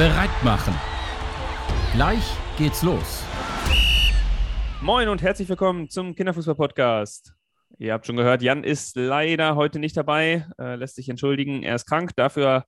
bereit machen. Gleich geht's los. Moin und herzlich willkommen zum Kinderfußball-Podcast. Ihr habt schon gehört, Jan ist leider heute nicht dabei, äh, lässt sich entschuldigen, er ist krank. Dafür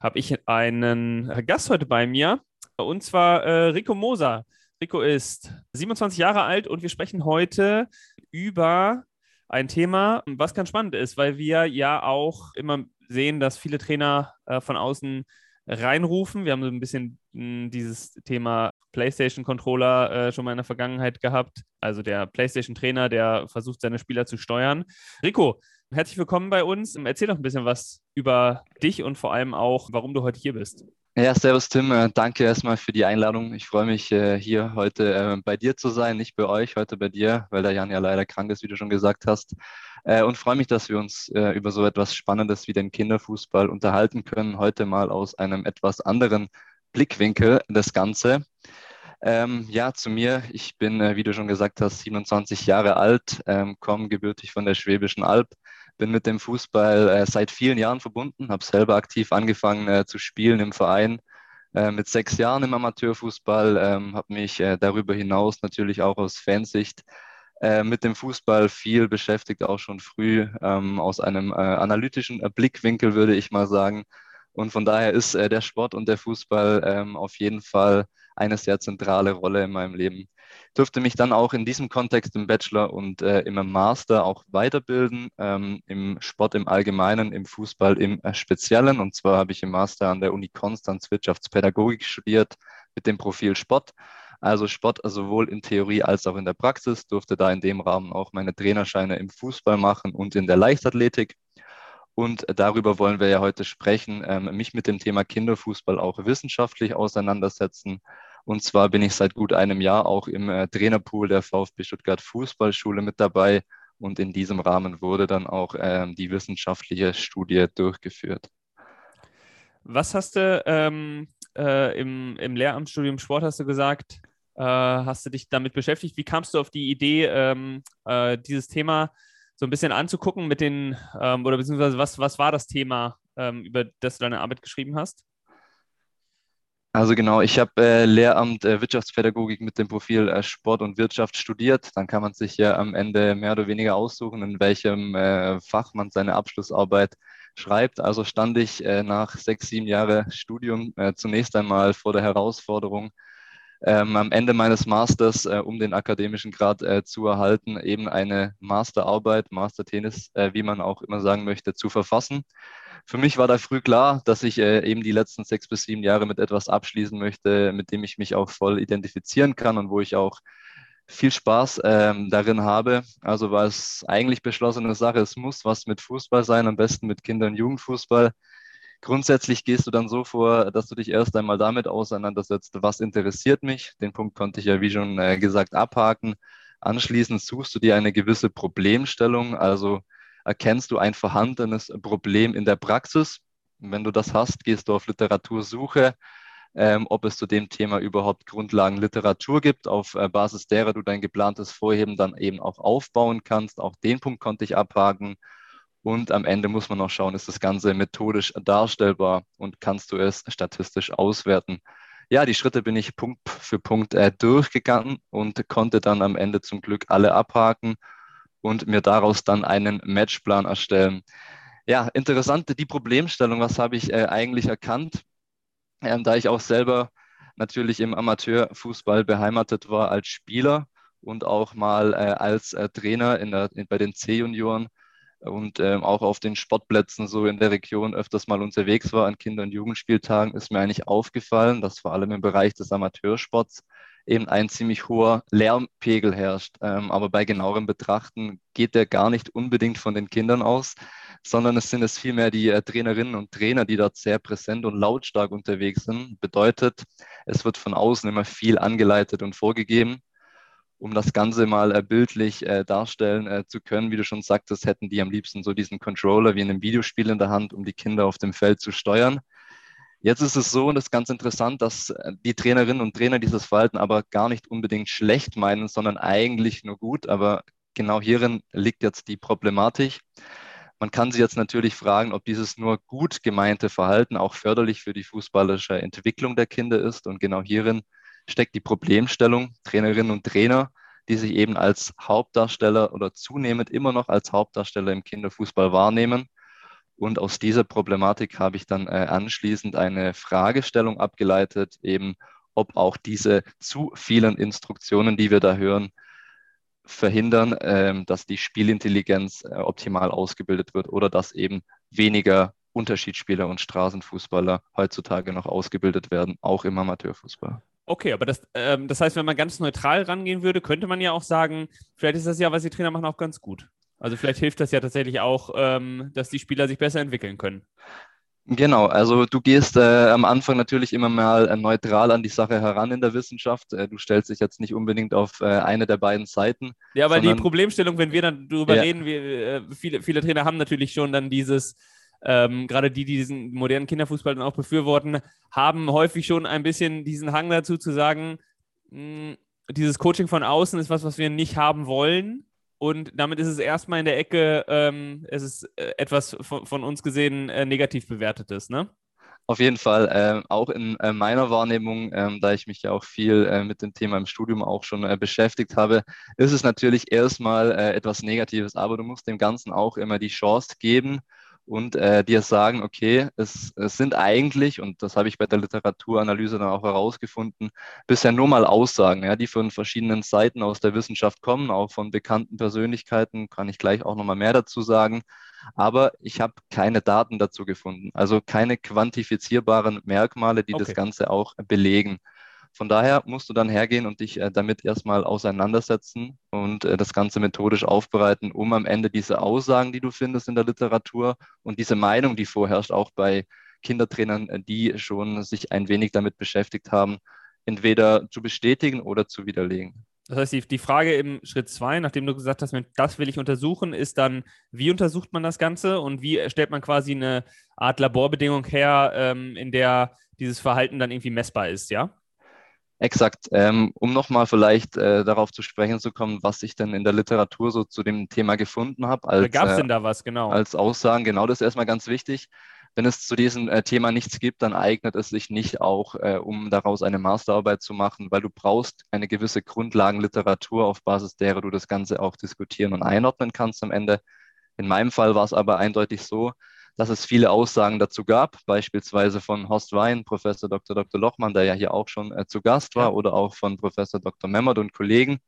habe ich einen Gast heute bei mir und zwar äh, Rico Moser. Rico ist 27 Jahre alt und wir sprechen heute über ein Thema, was ganz spannend ist, weil wir ja auch immer sehen, dass viele Trainer äh, von außen reinrufen. Wir haben so ein bisschen hm, dieses Thema PlayStation-Controller äh, schon mal in der Vergangenheit gehabt. Also der PlayStation-Trainer, der versucht, seine Spieler zu steuern. Rico, herzlich willkommen bei uns. Erzähl doch ein bisschen was über dich und vor allem auch, warum du heute hier bist. Ja, servus Tim, äh, danke erstmal für die Einladung. Ich freue mich äh, hier heute äh, bei dir zu sein, nicht bei euch, heute bei dir, weil der Jan ja leider krank ist, wie du schon gesagt hast. Und freue mich, dass wir uns über so etwas Spannendes wie den Kinderfußball unterhalten können. Heute mal aus einem etwas anderen Blickwinkel das Ganze. Ähm, ja, zu mir. Ich bin, wie du schon gesagt hast, 27 Jahre alt, ähm, komme gebürtig von der Schwäbischen Alb, bin mit dem Fußball äh, seit vielen Jahren verbunden, habe selber aktiv angefangen äh, zu spielen im Verein äh, mit sechs Jahren im Amateurfußball, ähm, habe mich äh, darüber hinaus natürlich auch aus Fansicht äh, mit dem Fußball viel beschäftigt, auch schon früh ähm, aus einem äh, analytischen Blickwinkel, würde ich mal sagen. Und von daher ist der Sport und der Fußball ähm, auf jeden Fall eine sehr zentrale Rolle in meinem Leben durfte mich dann auch in diesem Kontext im Bachelor und äh, im Master auch weiterbilden, ähm, im Sport im Allgemeinen, im Fußball im äh, Speziellen. Und zwar habe ich im Master an der Uni Konstanz Wirtschaftspädagogik studiert mit dem Profil Sport. Also Sport sowohl in Theorie als auch in der Praxis, durfte da in dem Rahmen auch meine Trainerscheine im Fußball machen und in der Leichtathletik. Und darüber wollen wir ja heute sprechen, ähm, mich mit dem Thema Kinderfußball auch wissenschaftlich auseinandersetzen und zwar bin ich seit gut einem Jahr auch im äh, Trainerpool der VfB Stuttgart Fußballschule mit dabei. Und in diesem Rahmen wurde dann auch ähm, die wissenschaftliche Studie durchgeführt. Was hast du ähm, äh, im, im Lehramtsstudium Sport, hast du gesagt, äh, hast du dich damit beschäftigt? Wie kamst du auf die Idee, ähm, äh, dieses Thema so ein bisschen anzugucken mit den, ähm, oder beziehungsweise was, was war das Thema, ähm, über das du deine Arbeit geschrieben hast? Also genau, ich habe äh, Lehramt äh, Wirtschaftspädagogik mit dem Profil äh, Sport und Wirtschaft studiert. Dann kann man sich ja am Ende mehr oder weniger aussuchen, in welchem äh, Fach man seine Abschlussarbeit schreibt. Also stand ich äh, nach sechs, sieben Jahren Studium äh, zunächst einmal vor der Herausforderung, ähm, am Ende meines Masters, um den akademischen Grad zu erhalten, eben eine Masterarbeit, Mastertennis, wie man auch immer sagen möchte, zu verfassen für mich war da früh klar, dass ich äh, eben die letzten sechs bis sieben Jahre mit etwas abschließen möchte, mit dem ich mich auch voll identifizieren kann und wo ich auch viel Spaß ähm, darin habe. Also war es eigentlich beschlossene Sache, es muss was mit Fußball sein, am besten mit Kinder- und Jugendfußball. Grundsätzlich gehst du dann so vor, dass du dich erst einmal damit auseinandersetzt, was interessiert mich. Den Punkt konnte ich ja, wie schon äh, gesagt, abhaken. Anschließend suchst du dir eine gewisse Problemstellung, also erkennst du ein vorhandenes Problem in der Praxis. Wenn du das hast, gehst du auf Literatursuche, ähm, ob es zu dem Thema überhaupt Grundlagen Literatur gibt, auf äh, Basis derer du dein geplantes Vorheben dann eben auch aufbauen kannst. Auch den Punkt konnte ich abhaken. Und am Ende muss man noch schauen, ist das Ganze methodisch darstellbar und kannst du es statistisch auswerten. Ja, die Schritte bin ich Punkt für Punkt äh, durchgegangen und konnte dann am Ende zum Glück alle abhaken und mir daraus dann einen Matchplan erstellen. Ja, interessant, die Problemstellung, was habe ich äh, eigentlich erkannt, ähm, da ich auch selber natürlich im Amateurfußball beheimatet war als Spieler und auch mal äh, als äh, Trainer in der, in, bei den C-Junioren und ähm, auch auf den Sportplätzen so in der Region öfters mal unterwegs war an Kinder- und Jugendspieltagen, ist mir eigentlich aufgefallen, dass vor allem im Bereich des Amateursports eben ein ziemlich hoher Lärmpegel herrscht. Ähm, aber bei genauerem Betrachten geht der gar nicht unbedingt von den Kindern aus, sondern es sind es vielmehr die äh, Trainerinnen und Trainer, die dort sehr präsent und lautstark unterwegs sind. Bedeutet, es wird von außen immer viel angeleitet und vorgegeben. Um das Ganze mal äh, bildlich äh, darstellen äh, zu können, wie du schon sagtest, hätten die am liebsten so diesen Controller wie in einem Videospiel in der Hand, um die Kinder auf dem Feld zu steuern. Jetzt ist es so, und das ist ganz interessant, dass äh, die Trainerinnen und Trainer dieses Verhalten aber gar nicht unbedingt schlecht meinen, sondern eigentlich nur gut. Aber genau hierin liegt jetzt die Problematik. Man kann sich jetzt natürlich fragen, ob dieses nur gut gemeinte Verhalten auch förderlich für die fußballische Entwicklung der Kinder ist. Und genau hierin steckt die Problemstellung, Trainerinnen und Trainer, die sich eben als Hauptdarsteller oder zunehmend immer noch als Hauptdarsteller im Kinderfußball wahrnehmen. Und aus dieser Problematik habe ich dann äh, anschließend eine Fragestellung abgeleitet, eben ob auch diese zu vielen Instruktionen, die wir da hören, verhindern, äh, dass die Spielintelligenz äh, optimal ausgebildet wird oder dass eben weniger Unterschiedsspieler und Straßenfußballer heutzutage noch ausgebildet werden, auch im Amateurfußball. Okay, aber das, ähm, das heißt, wenn man ganz neutral rangehen würde, könnte man ja auch sagen, vielleicht ist das ja, was die Trainer machen, auch ganz gut. Also vielleicht hilft das ja tatsächlich auch, ähm, dass die Spieler sich besser entwickeln können. Genau, also du gehst äh, am Anfang natürlich immer mal äh, neutral an die Sache heran in der Wissenschaft. Äh, du stellst dich jetzt nicht unbedingt auf äh, eine der beiden Seiten. Ja, aber die Problemstellung, wenn wir dann darüber ja. reden, wir, äh, viele, viele Trainer haben natürlich schon dann dieses, ähm, gerade die, die diesen modernen Kinderfußball dann auch befürworten, haben häufig schon ein bisschen diesen Hang dazu zu sagen, mh, hm, dieses Coaching von außen ist was, was wir nicht haben wollen. Und damit ist es erstmal in der Ecke, ähm, es ist äh, etwas von, von, uns gesehen äh, negativ bewertetes, ne? Auf jeden Fall, äh, auch in äh, meiner Wahrnehmung, ähm, da ich mich ja auch viel äh, mit dem Thema im Studium auch schon äh, beschäftigt habe, ist es natürlich erstmal etwas Negatives, aber du musst dem Ganzen auch immer die Chance geben, und äh, dir sagen, okay, es, es sind eigentlich, und das habe ich bei der Literaturanalyse dann auch herausgefunden, bisher nur mal Aussagen, ja, die von verschiedenen Seiten aus der Wissenschaft kommen, auch von bekannten Persönlichkeiten, kann ich gleich auch nochmal mehr dazu sagen. Aber ich habe keine Daten dazu gefunden, also keine quantifizierbaren Merkmale, die okay. das Ganze auch belegen. Von daher musst du dann hergehen und dich äh, damit erstmal auseinandersetzen und äh, das Ganze methodisch aufbereiten, um am Ende diese Aussagen, die du findest in der Literatur und diese Meinung, die vorherrscht, auch bei Kindertrainern, äh, die schon sich ein wenig damit beschäftigt haben, entweder zu bestätigen oder zu widerlegen. Das heißt, die, Frage im Schritt zwei, nachdem du gesagt hast, das will ich untersuchen, ist dann, wie untersucht man das Ganze und wie stellt man quasi eine Art Laborbedingung her, ähm, in der dieses Verhalten dann irgendwie messbar ist, ja? Exakt. Ähm, um nochmal vielleicht äh, darauf zu sprechen zu kommen, was ich denn in der Literatur so zu dem Thema gefunden habe. Als, Gab es äh, denn da was, genau? Als Aussagen, genau das ist erstmal ganz wichtig. Wenn es zu diesem äh, Thema nichts gibt, dann eignet es sich nicht auch, äh, um daraus eine Masterarbeit zu machen, weil du brauchst eine gewisse Grundlagenliteratur, auf Basis derer du das Ganze auch diskutieren und einordnen kannst am Ende. In meinem Fall war es aber eindeutig so, dass es viele Aussagen dazu gab, beispielsweise von Horst Wein, Professor Dr. Dr. Lochmann, der ja hier auch schon äh, zu Gast war, oder auch von Professor Dr. Memmert und Kollegen.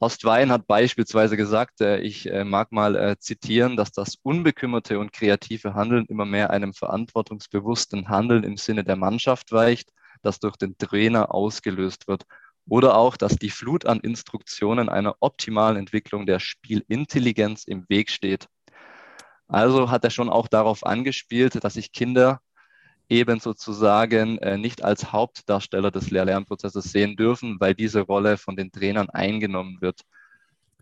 Horst Wein hat beispielsweise gesagt, äh, ich äh, mag mal äh, zitieren, dass das unbekümmerte und kreative Handeln immer mehr einem verantwortungsbewussten Handeln im Sinne der Mannschaft weicht, das durch den Trainer ausgelöst wird. Oder auch, dass die Flut an Instruktionen einer optimalen Entwicklung der Spielintelligenz im Weg steht. Also hat er schon auch darauf angespielt, dass sich Kinder eben sozusagen äh, nicht als Hauptdarsteller des Lehr-Lernprozesses sehen dürfen, weil diese Rolle von den Trainern eingenommen wird.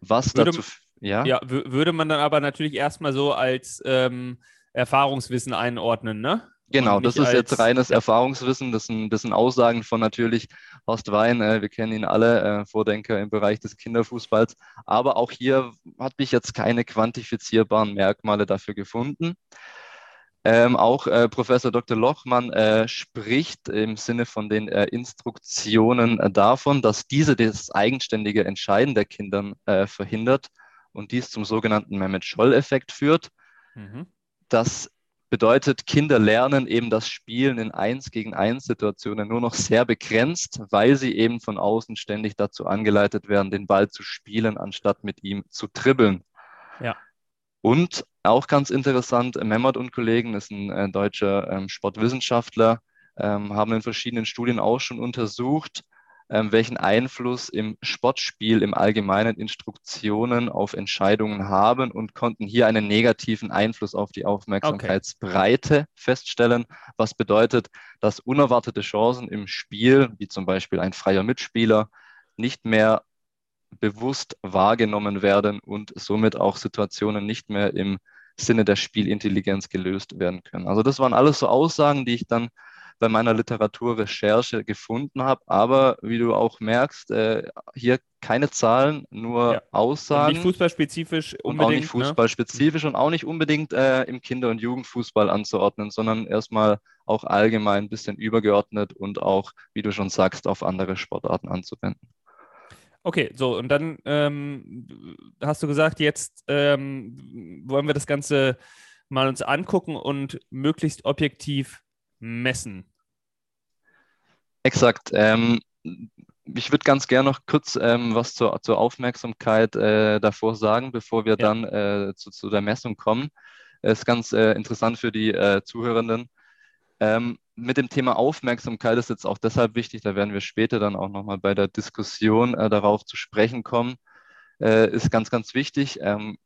Was würde, dazu, ja? ja, würde man dann aber natürlich erstmal so als ähm, Erfahrungswissen einordnen, ne? Genau, das ist jetzt reines ja. Erfahrungswissen. Das sind, das sind Aussagen von natürlich Horst Wein. Äh, wir kennen ihn alle, äh, Vordenker im Bereich des Kinderfußballs. Aber auch hier habe ich jetzt keine quantifizierbaren Merkmale dafür gefunden. Ähm, auch äh, Professor Dr. Lochmann äh, spricht im Sinne von den äh, Instruktionen äh, davon, dass diese das eigenständige Entscheiden der Kinder äh, verhindert und dies zum sogenannten Mehmet-Scholl-Effekt führt. Mhm. Das bedeutet, Kinder lernen eben das Spielen in Eins gegen Eins Situationen nur noch sehr begrenzt, weil sie eben von außen ständig dazu angeleitet werden, den Ball zu spielen, anstatt mit ihm zu dribbeln. Ja. Und auch ganz interessant, Memmert und Kollegen ist ein äh, deutscher ähm, Sportwissenschaftler, ähm, haben in verschiedenen Studien auch schon untersucht, welchen Einfluss im Sportspiel im Allgemeinen Instruktionen auf Entscheidungen haben und konnten hier einen negativen Einfluss auf die Aufmerksamkeitsbreite okay. feststellen, was bedeutet, dass unerwartete Chancen im Spiel, wie zum Beispiel ein freier Mitspieler, nicht mehr bewusst wahrgenommen werden und somit auch Situationen nicht mehr im Sinne der Spielintelligenz gelöst werden können. Also das waren alles so Aussagen, die ich dann bei meiner Literaturrecherche gefunden habe. Aber wie du auch merkst, äh, hier keine Zahlen, nur ja. Aussagen. Und nicht fußballspezifisch unbedingt. Und auch nicht ne? fußballspezifisch ne? und auch nicht unbedingt äh, im Kinder- und Jugendfußball anzuordnen, sondern erstmal auch allgemein ein bisschen übergeordnet und auch, wie du schon sagst, auf andere Sportarten anzuwenden. Okay, so und dann ähm, hast du gesagt, jetzt ähm, wollen wir das Ganze mal uns angucken und möglichst objektiv messen. Exakt. Ähm, ich würde ganz gerne noch kurz ähm, was zur, zur Aufmerksamkeit äh, davor sagen, bevor wir ja. dann äh, zu, zu, der Messung kommen. Es ist ganz äh, interessant für die äh, Zuhörenden. Ähm, mit dem Thema Aufmerksamkeit ist jetzt auch deshalb wichtig, da werden wir später dann auch nochmal bei der Diskussion äh, darauf zu sprechen kommen, äh, ist ganz, ganz wichtig, ähm,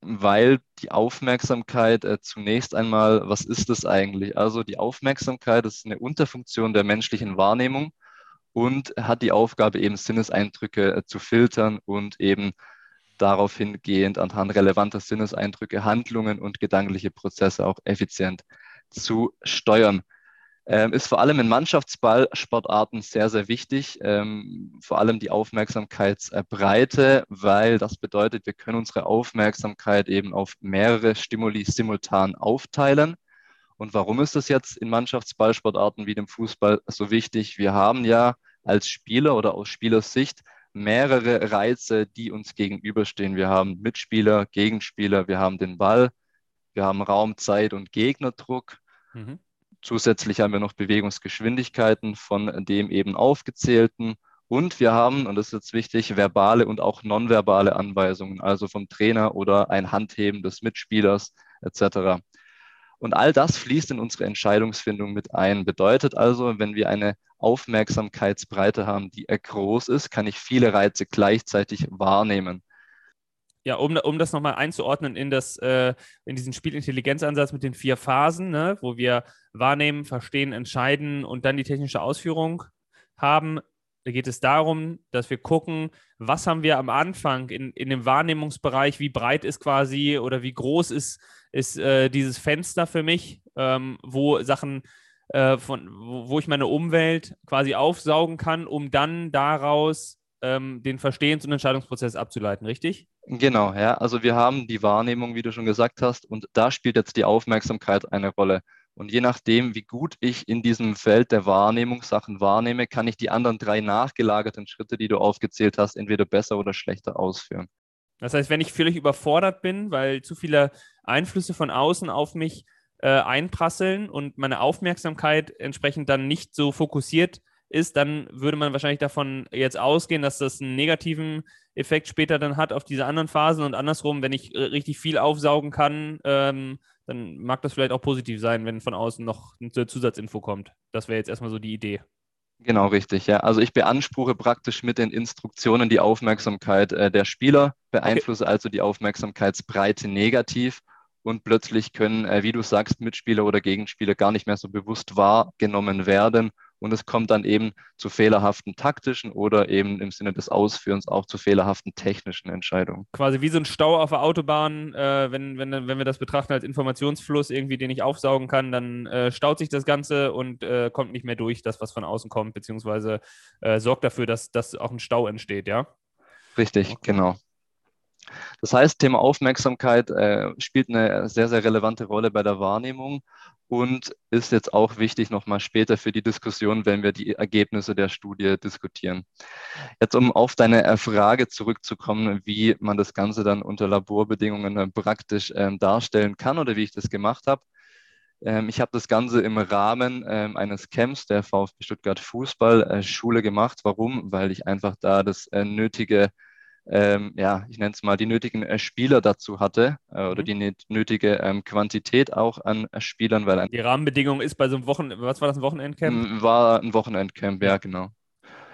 weil die Aufmerksamkeit äh, zunächst einmal, was ist es eigentlich? Also die Aufmerksamkeit ist eine Unterfunktion der menschlichen Wahrnehmung und hat die Aufgabe, eben Sinneseindrücke äh, zu filtern und eben darauf hingehend anhand relevanter Sinneseindrücke Handlungen und gedankliche Prozesse auch effizient zu steuern. Ähm, ist vor allem in Mannschaftsballsportarten sehr, sehr wichtig, ähm, vor allem die Aufmerksamkeitsbreite, weil das bedeutet, wir können unsere Aufmerksamkeit eben auf mehrere Stimuli simultan aufteilen. Und warum ist das jetzt in Mannschaftsballsportarten wie dem Fußball so wichtig? Wir haben ja als Spieler oder aus Spielersicht mehrere Reize, die uns gegenüberstehen. Wir haben Mitspieler, Gegenspieler, wir haben den Ball, wir haben Raum, Zeit und Gegnerdruck. Mhm. Zusätzlich haben wir noch Bewegungsgeschwindigkeiten von dem eben aufgezählten. Und wir haben, und das ist jetzt wichtig, verbale und auch nonverbale Anweisungen, also vom Trainer oder ein Handheben des Mitspielers etc. Und all das fließt in unsere Entscheidungsfindung mit ein. Bedeutet also, wenn wir eine Aufmerksamkeitsbreite haben, die groß ist, kann ich viele Reize gleichzeitig wahrnehmen ja, um, um das nochmal einzuordnen in, das, äh, in diesen Spielintelligenzansatz mit den vier Phasen, ne, wo wir wahrnehmen, verstehen, entscheiden und dann die technische Ausführung haben, da geht es darum, dass wir gucken, was haben wir am Anfang in, in dem Wahrnehmungsbereich, wie breit ist quasi oder wie groß ist, ist äh, dieses Fenster für mich, ähm, wo Sachen, äh, von, wo, wo ich meine Umwelt quasi aufsaugen kann, um dann daraus ähm, den Verstehens- und Entscheidungsprozess abzuleiten, richtig? Genau, ja. Also wir haben die Wahrnehmung, wie du schon gesagt hast, und da spielt jetzt die Aufmerksamkeit eine Rolle. Und je nachdem, wie gut ich in diesem Feld der Wahrnehmung Sachen wahrnehme, kann ich die anderen drei nachgelagerten Schritte, die du aufgezählt hast, entweder besser oder schlechter ausführen. Das heißt, wenn ich völlig überfordert bin, weil zu viele Einflüsse von außen auf mich äh, einprasseln und meine Aufmerksamkeit entsprechend dann nicht so fokussiert ist, dann würde man wahrscheinlich davon jetzt ausgehen, dass das einen negativen Effekt später dann hat auf diese anderen Phasen und andersrum, wenn ich richtig viel aufsaugen kann, ähm, dann mag das vielleicht auch positiv sein, wenn von außen noch eine Zusatzinfo kommt. Das wäre jetzt erstmal so die Idee. Genau, richtig, ja. Also ich beanspruche praktisch mit den Instruktionen die Aufmerksamkeit äh, der Spieler, beeinflusse okay. also die Aufmerksamkeitsbreite negativ und plötzlich können, äh, wie du sagst, Mitspieler oder Gegenspieler gar nicht mehr so bewusst wahrgenommen werden und es kommt dann eben zu fehlerhaften taktischen oder eben im Sinne des Ausführens auch zu fehlerhaften technischen Entscheidungen. Quasi wie so ein Stau auf der Autobahn, äh, wenn, wenn, wenn wir das betrachten als Informationsfluss irgendwie, den ich aufsaugen kann, dann äh, staut sich das Ganze und äh, kommt nicht mehr durch, das, was von außen kommt, beziehungsweise äh, sorgt dafür, dass, dass auch ein Stau entsteht, ja? Richtig, okay. genau. Das heißt, Thema Aufmerksamkeit äh, spielt eine sehr, sehr relevante Rolle bei der Wahrnehmung und ist jetzt auch wichtig nochmal später für die Diskussion, wenn wir die Ergebnisse der Studie diskutieren. Jetzt, um auf deine äh, Frage zurückzukommen, wie man das Ganze dann unter Laborbedingungen äh, praktisch ähm, darstellen kann oder wie ich das gemacht habe. Ähm, ich habe das Ganze im Rahmen ähm, eines Camps der VfB Stuttgart Fußballschule äh, gemacht. Warum? Weil ich einfach da das nötige ähm, ja, ich nenne es mal, die nötigen äh, Spieler dazu hatte äh, oder mhm. die nötige ähm, Quantität auch an äh, Spielern. Weil die Rahmenbedingung ist bei so einem Wochen, was war das, ein Wochenendcamp? War ein Wochenendcamp, ja, genau.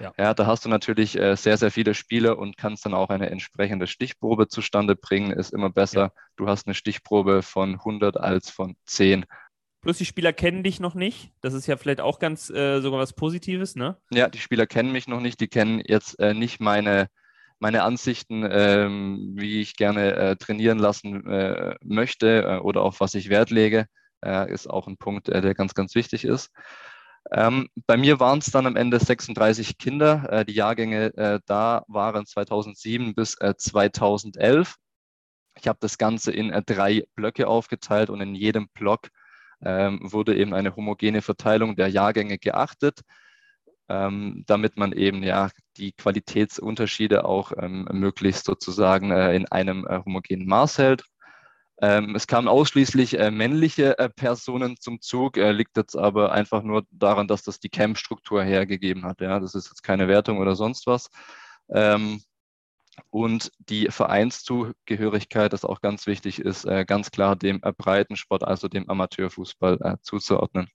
Ja. ja, da hast du natürlich äh, sehr, sehr viele Spieler und kannst dann auch eine entsprechende Stichprobe zustande bringen. Ist immer besser, ja. du hast eine Stichprobe von 100 als von 10. Plus die Spieler kennen dich noch nicht. Das ist ja vielleicht auch ganz äh, sogar was Positives, ne? Ja, die Spieler kennen mich noch nicht. Die kennen jetzt äh, nicht meine meine Ansichten, ähm, wie ich gerne äh, trainieren lassen äh, möchte äh, oder auf was ich Wert lege, äh, ist auch ein Punkt, äh, der ganz, ganz wichtig ist. Ähm, bei mir waren es dann am Ende 36 Kinder. Äh, die Jahrgänge da waren 2007 bis äh, 2011. Ich habe das Ganze in drei Blöcke aufgeteilt und in jedem Block ähm, wurde eben eine homogene Verteilung der Jahrgänge geachtet, ähm, damit man eben ja die Qualitätsunterschiede auch ähm, möglichst sozusagen äh, in einem äh, homogenen Maß hält. Ähm, es kamen ausschließlich äh, männliche äh, Personen zum Zug, äh, liegt jetzt aber einfach nur daran, dass das die Camp-Struktur hergegeben hat. Ja? Das ist jetzt keine Wertung oder sonst was. Ähm, und die Vereinszugehörigkeit, das auch ganz wichtig ist, äh, ganz klar dem Breitensport, also dem Amateurfußball zuzuordnen.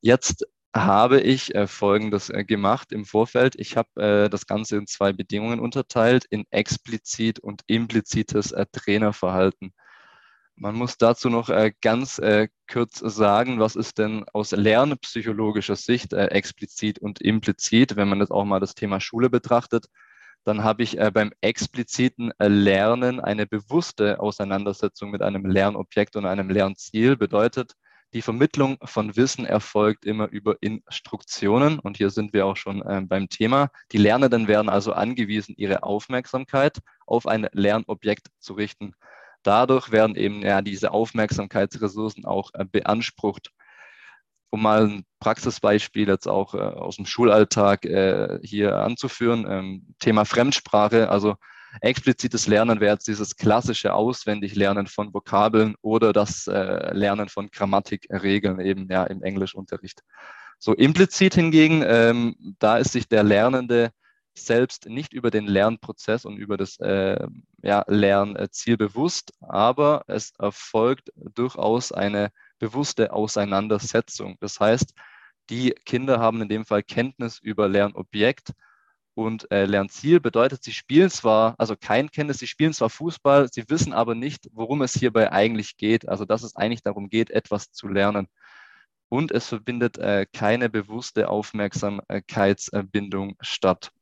Jetzt habe ich Folgendes gemacht im Vorfeld. Ich habe das Ganze in zwei Bedingungen unterteilt, in explizit und implizites Trainerverhalten. Man muss dazu noch äh, ganz äh, kurz sagen, was ist denn aus lernpsychologischer Sicht äh, explizit und implizit, wenn man jetzt auch mal das Thema Schule betrachtet. Dann habe ich äh, beim expliziten äh, Lernen eine bewusste Auseinandersetzung mit einem Lernobjekt und einem Lernziel. Bedeutet, die Vermittlung von Wissen erfolgt immer über Instruktionen. Und hier sind wir auch schon äh, beim Thema. Die Lernenden werden also angewiesen, ihre Aufmerksamkeit auf ein Lernobjekt zu richten. Dadurch werden eben ja diese Aufmerksamkeitsressourcen auch äh, beansprucht. Um mal ein Praxisbeispiel jetzt auch äh, aus dem Schulalltag äh, hier anzuführen, ähm, Thema Fremdsprache, also explizites Lernen wäre jetzt dieses klassische Auswendiglernen von Vokabeln oder das äh, Lernen von Grammatikregeln eben ja im Englischunterricht. So implizit hingegen, ähm, da ist sich der Lernende selbst nicht über den Lernprozess und über das äh, ja, Lernziel bewusst, aber es erfolgt durchaus eine bewusste Auseinandersetzung. Das heißt, die Kinder haben in dem Fall Kenntnis über Lernobjekt und äh, Lernziel bedeutet, sie spielen zwar, also kein Kenntnis, sie spielen zwar Fußball, sie wissen aber nicht, worum es hierbei eigentlich geht. Also dass es eigentlich darum geht, etwas zu lernen. Und es verbindet äh, keine bewusste Aufmerksamkeitsbindung statt.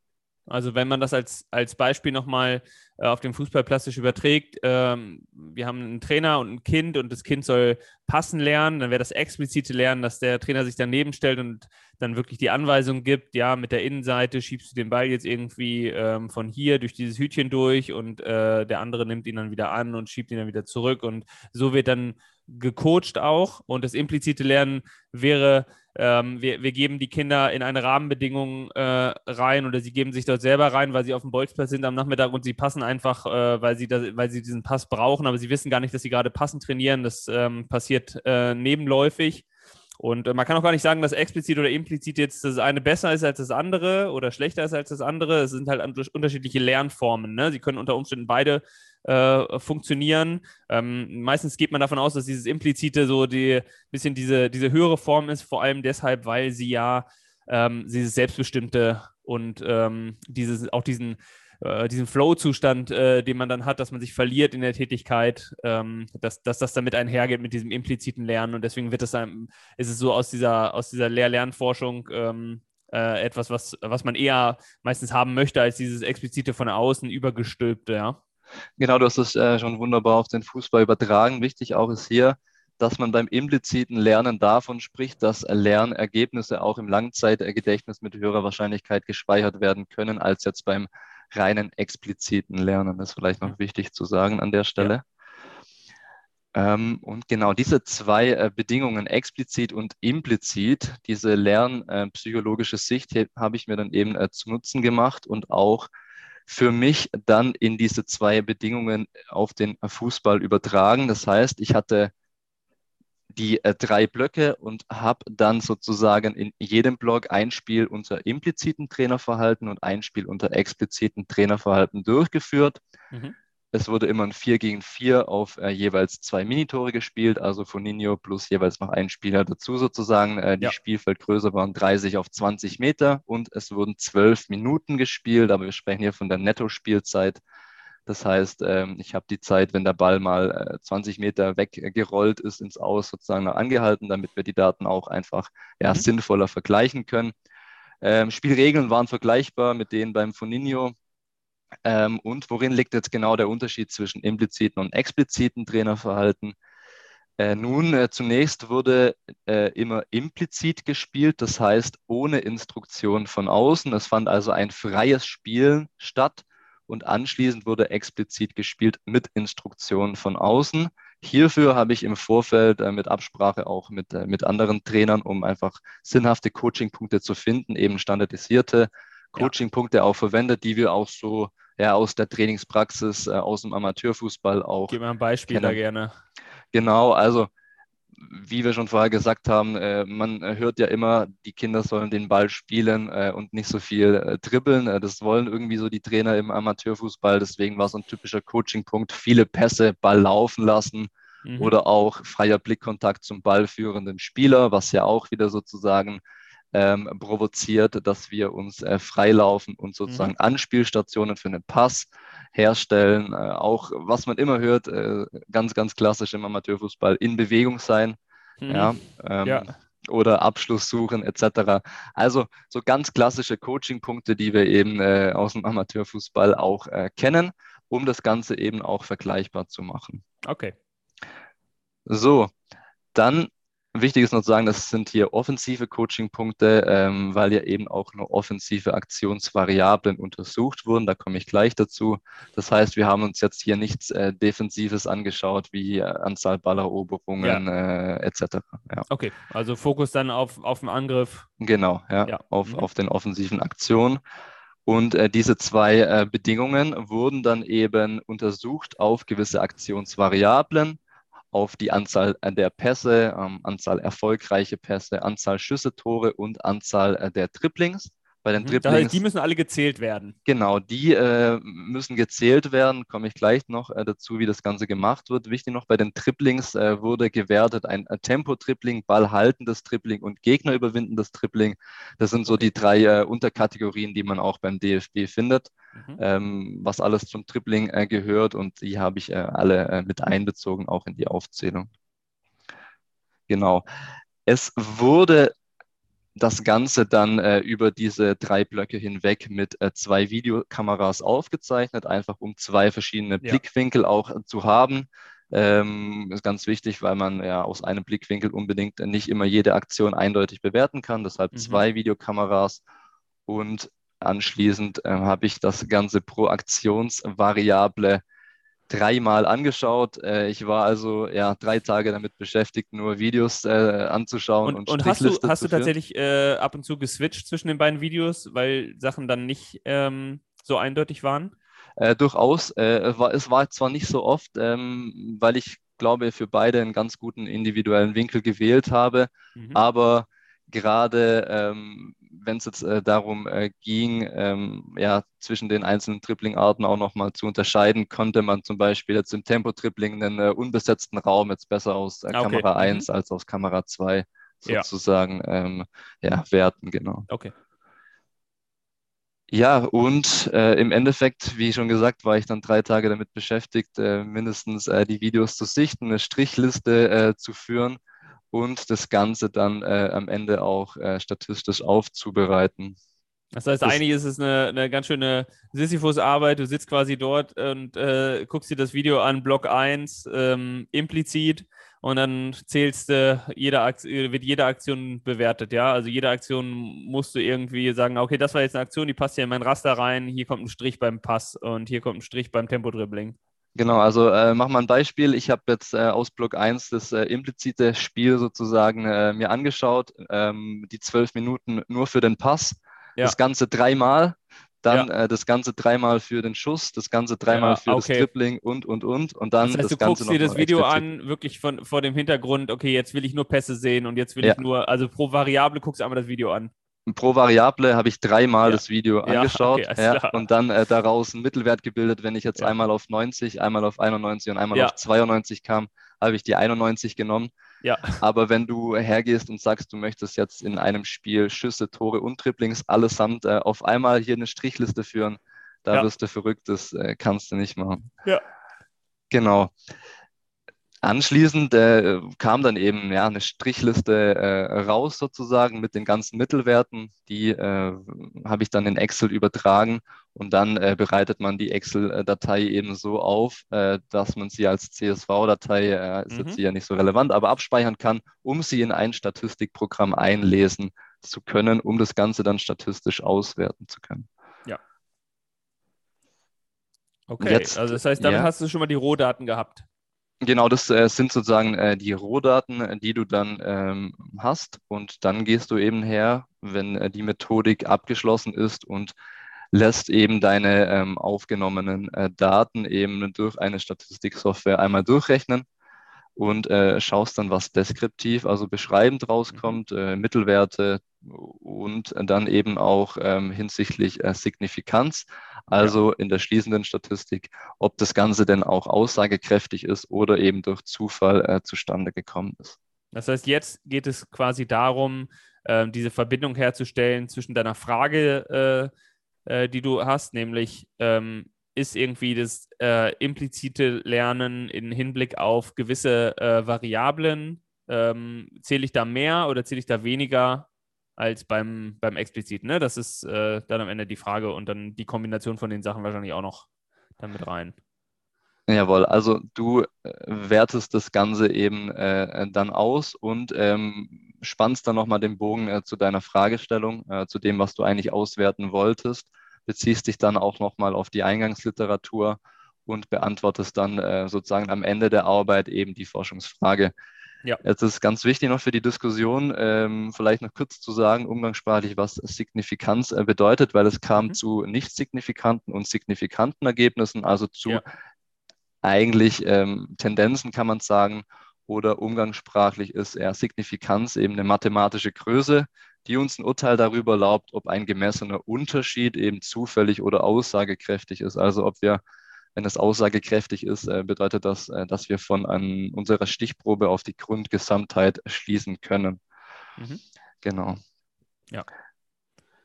Also wenn man das als, als Beispiel nochmal äh, auf den Fußball plastisch überträgt, ähm, wir haben einen Trainer und ein Kind und das Kind soll passen lernen, dann wäre das explizite Lernen, dass der Trainer sich daneben stellt und dann wirklich die Anweisung gibt, ja, mit der Innenseite schiebst du den Ball jetzt irgendwie ähm, von hier durch dieses Hütchen durch und äh, der andere nimmt ihn dann wieder an und schiebt ihn dann wieder zurück und so wird dann gecoacht auch und das implizite Lernen wäre, ähm, wir, wir geben die Kinder in eine Rahmenbedingung äh, rein oder sie geben sich dort selber rein, weil sie auf dem Bolzplatz sind am Nachmittag und sie passen einfach, äh, weil, sie das, weil sie diesen Pass brauchen, aber sie wissen gar nicht, dass sie gerade passend trainieren. Das ähm, passiert äh, nebenläufig. Und äh, man kann auch gar nicht sagen, dass explizit oder implizit jetzt das eine besser ist als das andere oder schlechter ist als das andere. Es sind halt unterschiedliche Lernformen. Ne? Sie können unter Umständen beide äh, funktionieren. Ähm, meistens geht man davon aus, dass dieses implizite so die bisschen diese, diese höhere Form ist, vor allem deshalb, weil sie ja ähm, dieses selbstbestimmte und ähm, dieses, auch diesen äh, diesen Flow-Zustand, äh, den man dann hat, dass man sich verliert in der Tätigkeit, ähm, dass, dass das damit einhergeht mit diesem impliziten Lernen. Und deswegen wird es einem, ist es so aus dieser, aus dieser Lehr-Lernforschung ähm, äh, etwas, was, was man eher meistens haben möchte, als dieses explizite von außen übergestülpte, ja. Genau, du hast es äh, schon wunderbar auf den Fußball übertragen. Wichtig auch ist hier, dass man beim impliziten Lernen davon spricht, dass Lernergebnisse auch im Langzeitgedächtnis mit höherer Wahrscheinlichkeit gespeichert werden können, als jetzt beim reinen expliziten Lernen. Das ist vielleicht noch wichtig zu sagen an der Stelle. Ja. Ähm, und genau diese zwei äh, Bedingungen, explizit und implizit, diese lernpsychologische äh, Sicht habe ich mir dann eben äh, zu Nutzen gemacht und auch für mich dann in diese zwei Bedingungen auf den Fußball übertragen. Das heißt, ich hatte die äh, drei Blöcke und habe dann sozusagen in jedem Block ein Spiel unter impliziten Trainerverhalten und ein Spiel unter expliziten Trainerverhalten durchgeführt. Mhm. Es wurde immer ein 4 gegen 4 auf äh, jeweils zwei Minitore gespielt, also von Nino plus jeweils noch ein Spieler dazu sozusagen. Äh, die ja. Spielfeldgröße waren 30 auf 20 Meter und es wurden zwölf Minuten gespielt, aber wir sprechen hier von der Nettospielzeit. Das heißt, ähm, ich habe die Zeit, wenn der Ball mal 20 äh, Meter weggerollt ist, ins Aus sozusagen noch angehalten, damit wir die Daten auch einfach ja, mhm. sinnvoller vergleichen können. Ähm, Spielregeln waren vergleichbar mit denen beim Foninho. Ähm, und worin liegt jetzt genau der Unterschied zwischen impliziten und expliziten Trainerverhalten? Äh, nun, äh, zunächst wurde immer implizit gespielt, das heißt ohne Instruktion von außen. Es fand also ein freies Spielen statt und anschließend wurde explizit gespielt mit Instruktionen von außen. Hierfür habe ich im Vorfeld äh, mit Absprache auch mit, äh, mit anderen Trainern, um einfach sinnhafte Coachingpunkte zu finden, eben standardisierte Coachingpunkte ja. auch verwendet, die wir auch so ja, aus der Trainingspraxis, äh, aus dem Amateurfußball auch. Gib mal ein Beispiel kennen. da gerne. Genau, also wie wir schon vorher gesagt haben, äh, man hört ja immer, die Kinder sollen den Ball spielen äh, und nicht so viel äh, dribbeln. Äh, das wollen irgendwie so die Trainer im Amateurfußball. Deswegen war so ein typischer Coaching-Punkt, viele Pässe, Ball laufen lassen mhm. oder auch freier Blickkontakt zum ballführenden Spieler, was ja auch wieder sozusagen ähm, provoziert, dass wir uns äh, freilaufen und sozusagen mhm. Anspielstationen für einen Pass herstellen. Äh, auch was man immer hört, äh, ganz, ganz klassisch im Amateurfußball, in Bewegung sein. Mhm. Ja, ähm, ja. Oder Abschluss suchen etc. Also so ganz klassische Coaching-Punkte, die wir eben äh, aus dem Amateurfußball auch äh, kennen, um das Ganze eben auch vergleichbar zu machen. Okay. So, dann Wichtig ist noch zu sagen, das sind hier offensive Coaching-Punkte, ähm, weil ja eben auch nur offensive Aktionsvariablen untersucht wurden. Da komme ich gleich dazu. Das heißt, wir haben uns jetzt hier nichts äh, Defensives angeschaut, wie äh, Anzahl Balleroberungen ja. äh, etc. Ja. Okay, also Fokus dann auf, auf den Angriff. Genau, ja, ja. Auf, mhm. auf den offensiven Aktionen. Und äh, diese zwei äh, Bedingungen wurden dann eben untersucht auf gewisse Aktionsvariablen auf die Anzahl der Pässe, ähm, Anzahl erfolgreiche Pässe, Anzahl Schüsse, Tore und Anzahl äh, der Triplings. Bei den mhm, Dribblings. Die müssen alle gezählt werden. Genau, die äh, müssen gezählt werden. Komme ich gleich noch äh, dazu, wie das Ganze gemacht wird. Wichtig noch, bei den Triplings äh, wurde gewertet ein äh, Tempo-Tripling, ballhaltendes Tripling und gegnerüberwindendes Tripling. Das sind so die drei äh, Unterkategorien, die man auch beim DFB findet, mhm. ähm, was alles zum Tripling äh, gehört. Und die habe ich alle mit einbezogen, auch in die Aufzählung. Genau. Es wurde das Ganze dann äh, über diese drei Blöcke hinweg mit äh, zwei Videokameras aufgezeichnet, einfach um zwei verschiedene ja. Blickwinkel auch äh, zu haben. Ähm, ist ganz wichtig, weil man ja aus einem Blickwinkel unbedingt nicht immer jede Aktion eindeutig bewerten kann. Deshalb mhm. zwei Videokameras und anschließend äh, habe ich das Ganze pro Aktionsvariable dreimal angeschaut. Äh, ich war also ja drei Tage damit beschäftigt, nur Videos äh, anzuschauen und, und, und hast du, hast du tatsächlich äh, ab und zu geswitcht zwischen den beiden Videos, weil Sachen dann nicht ähm, so eindeutig waren? Äh, durchaus. Äh, war, es war zwar nicht so oft, ähm, weil ich glaube, für beide einen ganz guten individuellen Winkel gewählt habe, mhm. aber gerade ähm, wenn es jetzt äh, darum äh, ging, ähm, ja, zwischen den einzelnen Dribbling-Arten auch nochmal zu unterscheiden, konnte man zum Beispiel jetzt im Tempo-Dribbling einen äh, unbesetzten Raum jetzt besser aus äh, okay. Kamera 1 mhm. als aus Kamera 2 sozusagen ja. Ähm, ja, werten, genau. Okay. Ja, und äh, im Endeffekt, wie schon gesagt, war ich dann drei Tage damit beschäftigt, äh, mindestens äh, die Videos zu sichten, eine Strichliste äh, zu führen und das Ganze dann äh, am Ende auch äh, statistisch aufzubereiten. Das heißt, das eigentlich ist es eine, eine ganz schöne Sisyphus-Arbeit. Du sitzt quasi dort und äh, guckst dir das Video an, Block 1, ähm, implizit, und dann zählst du, jede wird jede Aktion bewertet, ja. Also jede Aktion musst du irgendwie sagen, okay, das war jetzt eine Aktion, die passt ja in mein Raster rein, hier kommt ein Strich beim Pass und hier kommt ein Strich beim Tempo-Dribbling. Genau, also äh, mach mal ein Beispiel. Ich habe jetzt äh, aus Block 1 das äh, implizite Spiel sozusagen äh, mir angeschaut, ähm, die zwölf Minuten nur für den Pass, ja. das Ganze dreimal, dann ja. äh, das Ganze dreimal für den Schuss, das Ganze dreimal ja, für okay. das Dribbling und, und, und. Und dann das heißt, das du Ganze guckst dir das Video an, wirklich von, vor dem Hintergrund, okay, jetzt will ich nur Pässe sehen und jetzt will ich nur, also pro Variable guckst du einmal das Video an pro Variable habe ich dreimal ja. das Video ja, angeschaut okay, ja, und dann äh, daraus einen Mittelwert gebildet. Wenn ich jetzt einmal auf 90, einmal auf 91 und einmal auf 92 kam, habe ich die 91 genommen. Ja. Aber wenn du hergehst und sagst, du möchtest jetzt in einem Spiel Schüsse, Tore und Dribblings allesamt äh, auf einmal hier eine Strichliste führen, da wirst du verrückt, das äh, kannst du nicht machen. Ja. Genau. Anschließend äh, kam dann eben ja, eine Strichliste äh, raus sozusagen mit den ganzen Mittelwerten. Die äh, habe ich dann in Excel übertragen Und dann äh, bereitet man die Excel-Datei eben so auf, äh, dass man sie als CSV-Datei, äh, ist mhm. jetzt hier nicht so relevant, aber abspeichern kann, um sie in ein Statistikprogramm einlesen zu können, um das Ganze dann statistisch auswerten zu können. Ja. Okay, jetzt, also das heißt, damit ja. hast du schon mal die Rohdaten gehabt. Genau, das äh, sind sozusagen äh, die Rohdaten, äh, die du dann ähm, hast. Und dann gehst du eben her, wenn äh, die Methodik abgeschlossen ist und lässt eben deine ähm, aufgenommenen äh, Daten eben durch eine Statistiksoftware einmal durchrechnen und äh, schaust dann, was deskriptiv, also beschreibend rauskommt, mhm. Mittelwerte und dann eben auch ähm, hinsichtlich Signifikanz also ja. in der schließenden Statistik, ob das Ganze denn auch aussagekräftig ist oder eben durch Zufall äh, zustande gekommen ist. Das heißt, jetzt geht es quasi darum, äh, diese Verbindung herzustellen zwischen deiner Frage, äh, äh die du hast, nämlich ähm, ist irgendwie das äh, implizite Lernen im Hinblick auf gewisse äh, Variablen, ähm, zähle ich da mehr oder zähle ich da weniger als beim, beim expliziten. Ne? Das ist äh, dann am Ende die Frage und dann die Kombination von den Sachen wahrscheinlich auch noch dann mit rein. Jawohl, also du äh, wertest das Ganze eben äh, dann aus und ähm, spannst dann nochmal den Bogen äh, zu deiner Fragestellung, äh, zu dem, was du eigentlich auswerten wolltest, beziehst dich dann auch nochmal auf die Eingangsliteratur und beantwortest dann äh, sozusagen am Ende der Arbeit eben die Forschungsfrage. Ja. Jetzt ist ganz wichtig noch für die Diskussion, ähm, vielleicht noch kurz zu sagen, umgangssprachlich, was Signifikanz äh, bedeutet, weil es kam mhm. zu nicht signifikanten und signifikanten Ergebnissen, also zu ja. eigentlich ähm, Tendenzen, kann man sagen, oder umgangssprachlich ist eher Signifikanz eben eine mathematische Größe, die uns ein Urteil darüber erlaubt, ob ein gemessener Unterschied eben zufällig oder aussagekräftig ist. Also ob wir wenn es aussagekräftig ist, äh, bedeutet das, äh, dass wir von an unserer Stichprobe auf die Grundgesamtheit schließen können. Mhm. Genau. Ja.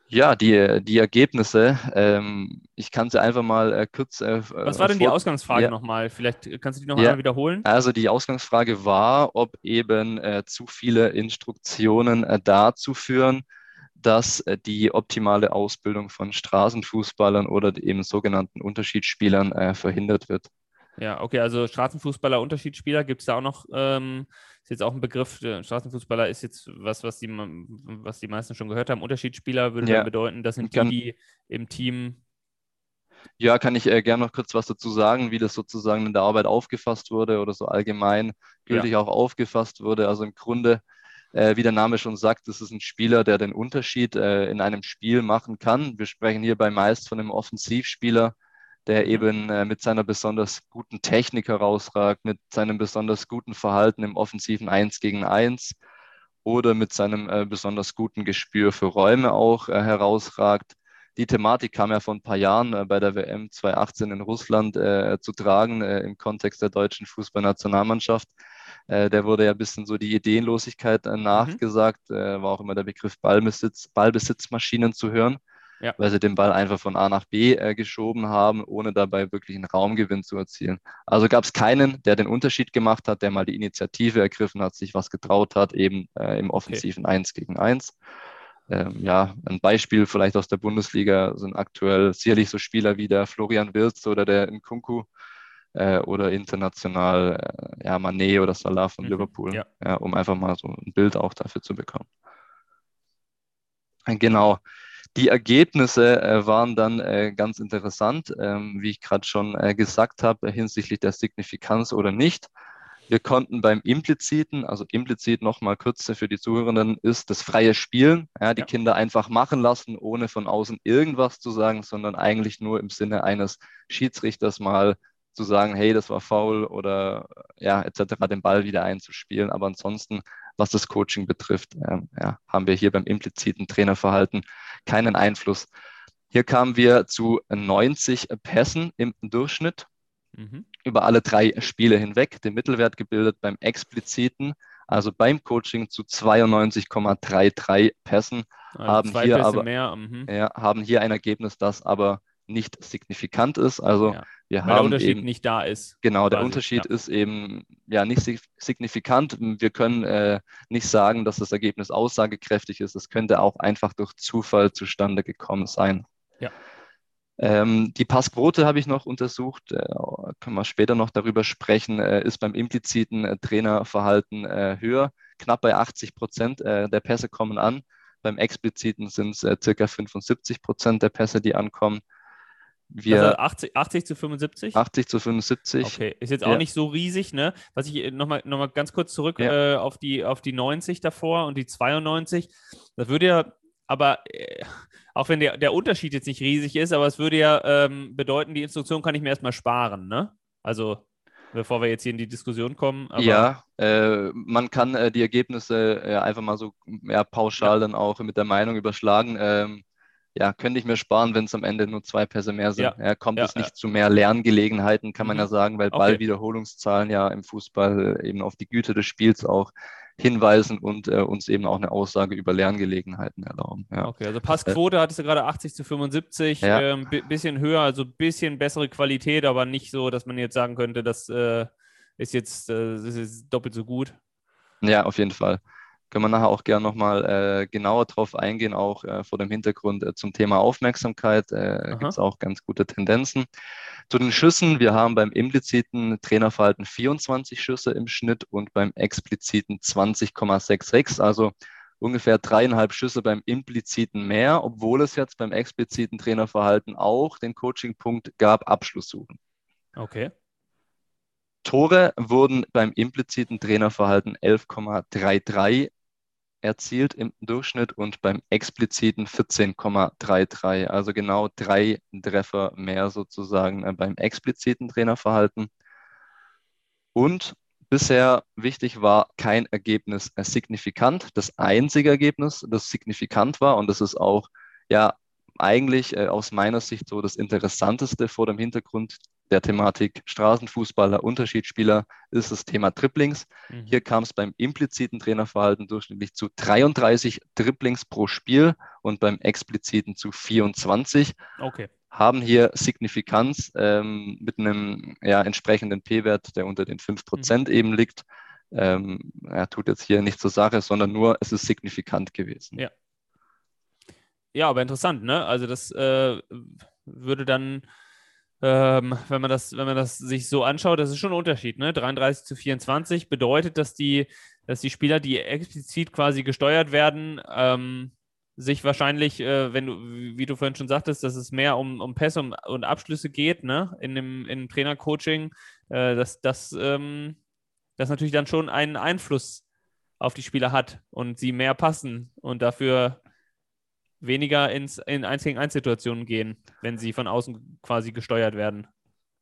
Ja, die, die Ergebnisse, ähm, ich kann sie einfach mal äh, kurz. Äh, Was war denn die Ausgangsfrage ja. nochmal? Vielleicht kannst du die nochmal ja. wiederholen? Also die Ausgangsfrage war, ob eben äh, zu viele Instruktionen äh, dazu führen, dass äh, die optimale Ausbildung von Straßenfußballern oder eben sogenannten Unterschiedsspielern äh, verhindert wird. Ja, okay, also Straßenfußballer, Unterschiedsspieler, gibt es da auch noch, ähm, ist jetzt auch ein Begriff, Straßenfußballer ist jetzt was, was die, was die meisten schon gehört haben. Unterschiedsspieler würde ja. bedeuten, das sind die, die im Team ja, kann ich äh, gerne noch kurz was dazu sagen, wie das sozusagen in der Arbeit aufgefasst wurde oder so allgemein gültig ja. auch aufgefasst wurde. Also im Grunde äh, wie der Name schon sagt, das ist ein Spieler, der den Unterschied äh, in einem Spiel machen kann. Wir sprechen hierbei meist von einem Offensivspieler, der mhm. eben äh, mit seiner besonders guten Technik herausragt, mit seinem besonders guten Verhalten im offensiven 1 gegen 1 oder mit seinem äh, besonders guten Gespür für Räume auch äh, herausragt. Die Thematik kam ja vor ein paar Jahren äh, bei der WM 2018 in Russland zu tragen im Kontext der deutschen Fußballnationalmannschaft. Äh, der wurde ja ein bisschen so die Ideenlosigkeit äh, mhm. nachgesagt, äh, war auch immer der Begriff Ballbesitz, Ballbesitzmaschinen zu hören, ja. weil sie den Ball einfach von A nach B äh, geschoben haben, ohne dabei wirklich einen Raumgewinn zu erzielen. Also gab es keinen, der den Unterschied gemacht hat, der mal die Initiative ergriffen hat, sich was getraut hat, eben äh, im offensiven okay. 1 gegen 1. Ähm, ja, ein Beispiel vielleicht aus der Bundesliga sind aktuell sicherlich so Spieler wie der Florian Wirtz oder der Nkunku, äh, oder international äh, ja, Mané oder Salah von mhm, Liverpool, ja. ja. um einfach mal so ein Bild auch dafür zu bekommen. Genau. Die Ergebnisse äh, waren dann äh, ganz interessant, ähm, wie ich gerade schon äh, gesagt habe, hinsichtlich der Signifikanz oder nicht. Wir konnten beim impliziten, also implizit nochmal kurz für die Zuhörenden, ist das freie Spielen. Ja, die ja. Kinder einfach machen lassen, ohne von außen irgendwas zu sagen, sondern eigentlich nur im Sinne eines Schiedsrichters mal zu sagen, hey, das war faul oder ja, etc., den Ball wieder einzuspielen. Aber ansonsten, was das Coaching betrifft, äh, ja, haben wir hier beim impliziten Trainerverhalten keinen Einfluss. Hier kamen wir zu 90 Pässen im Durchschnitt mhm. über alle drei Spiele hinweg, den Mittelwert gebildet beim expliziten, also beim Coaching zu 92,33 Pässen. Also haben, hier Pässe aber, mhm. ja, haben hier ein Ergebnis, das aber nicht signifikant ist. Also ja. Wir Weil haben der Unterschied eben, nicht da ist. Genau, der Unterschied ja. ist eben ja nicht signifikant. Wir können äh, nicht sagen, dass das Ergebnis aussagekräftig ist. Es könnte auch einfach durch Zufall zustande gekommen sein. Ja. Ähm, die Passquote habe ich noch untersucht, äh, können wir später noch darüber sprechen, äh, ist beim impliziten äh, Trainerverhalten äh, höher, knapp bei 80 Prozent äh, der Pässe kommen an. Beim expliziten sind es circa 75 Prozent der Pässe, die ankommen. Wir also 80, 80 zu 75? 80 zu 75. Okay, ist jetzt auch ja. nicht so riesig, ne? Was ich nochmal noch mal ganz kurz zurück ja. äh, auf, die, auf die 90 davor und die 92. Das würde ja, aber äh, auch wenn der, der Unterschied jetzt nicht riesig ist, aber es würde ja ähm, bedeuten, die Instruktion kann ich mir erstmal sparen, ne? Also bevor wir jetzt hier in die Diskussion kommen. ja, äh, man kann äh, die Ergebnisse äh, einfach mal so pauschal ja. dann auch mit der Meinung überschlagen. Ähm, ja, könnte ich mir sparen, wenn es am Ende nur zwei Pässe mehr sind. Ja. kommt es nicht zu mehr Lerngelegenheiten, kann man mhm. ja sagen, weil okay. Ballwiederholungszahlen ja im Fußball eben auf die Güte des Spiels auch hinweisen und äh, uns eben auch eine Aussage über Lerngelegenheiten erlauben. Ja. Okay, also Passquote hattest du gerade 80 zu 75, ja. ähm, bisschen höher, also ein bisschen bessere Qualität, aber nicht so, dass man jetzt sagen könnte, das äh, ist jetzt äh, das ist doppelt so gut. Ja, auf jeden Fall. Können wir nachher auch gerne nochmal äh, genauer drauf eingehen, auch äh, vor dem Hintergrund äh, zum Thema Aufmerksamkeit. Äh, Gibt es auch ganz gute Tendenzen. Zu den Schüssen, wir haben beim impliziten Trainerverhalten 24 Schüsse im Schnitt und beim expliziten 20,66, also ungefähr dreieinhalb Schüsse beim impliziten mehr, obwohl es jetzt beim expliziten Trainerverhalten auch den Coachingpunkt gab, Abschlusssuchen. Okay. Tore wurden beim impliziten Trainerverhalten 11,33 erzielt im Durchschnitt und beim expliziten 14,33. Also genau drei Treffer mehr sozusagen äh, beim expliziten Trainerverhalten. Und bisher wichtig war kein Ergebnis äh, signifikant. Das einzige Ergebnis, das signifikant war, und das ist auch ja eigentlich äh, aus meiner Sicht so das Interessanteste vor dem Hintergrund der Thematik Straßenfußballer, Unterschiedsspieler ist das Thema Triplings. Mhm. Hier kam es beim impliziten Trainerverhalten durchschnittlich zu 33 Triplings pro Spiel und beim expliziten zu 24. Okay. Haben hier Signifikanz ähm, mit einem ja, entsprechenden P-Wert, der unter den 5% mhm. eben liegt. Ähm, er tut jetzt hier nicht zur Sache, sondern nur, es ist signifikant gewesen. Ja. Ja, aber interessant, ne? Also das äh, würde dann ähm, wenn, man das, wenn man das sich so anschaut, das ist schon ein Unterschied. Ne? 33 zu 24 bedeutet, dass die, dass die Spieler, die explizit quasi gesteuert werden, ähm, sich wahrscheinlich, äh, wenn du, wie du vorhin schon sagtest, dass es mehr um, um Pässe und, und Abschlüsse geht, ne, in dem, in Trainercoaching, äh, dass das, ähm, das natürlich dann schon einen Einfluss auf die Spieler hat und sie mehr passen und dafür weniger ins, in 1 gegen 1 Situationen gehen, wenn sie von außen quasi gesteuert werden.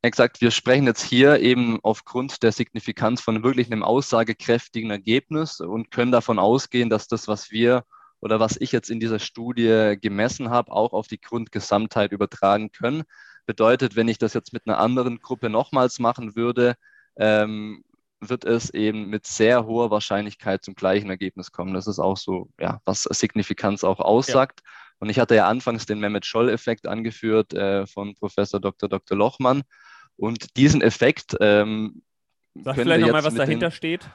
Exakt, wir sprechen jetzt hier eben aufgrund der Signifikanz von wirklich einem aussagekräftigen Ergebnis und können davon ausgehen, dass das, was wir oder was ich jetzt in dieser Studie gemessen habe, auch auf die Grundgesamtheit übertragen können. Bedeutet, wenn ich das jetzt mit einer anderen Gruppe nochmals machen würde, ähm, wird es eben mit sehr hoher Wahrscheinlichkeit zum gleichen Ergebnis kommen. Das ist auch so, ja, was Signifikanz auch aussagt. Ja. Und ich hatte ja anfangs den Mehmet-Scholl-Effekt angeführt äh, von Professor Dr. Dr. Lochmann. Und diesen Effekt ähm, Sag vielleicht nochmal, was dahinter den, steht.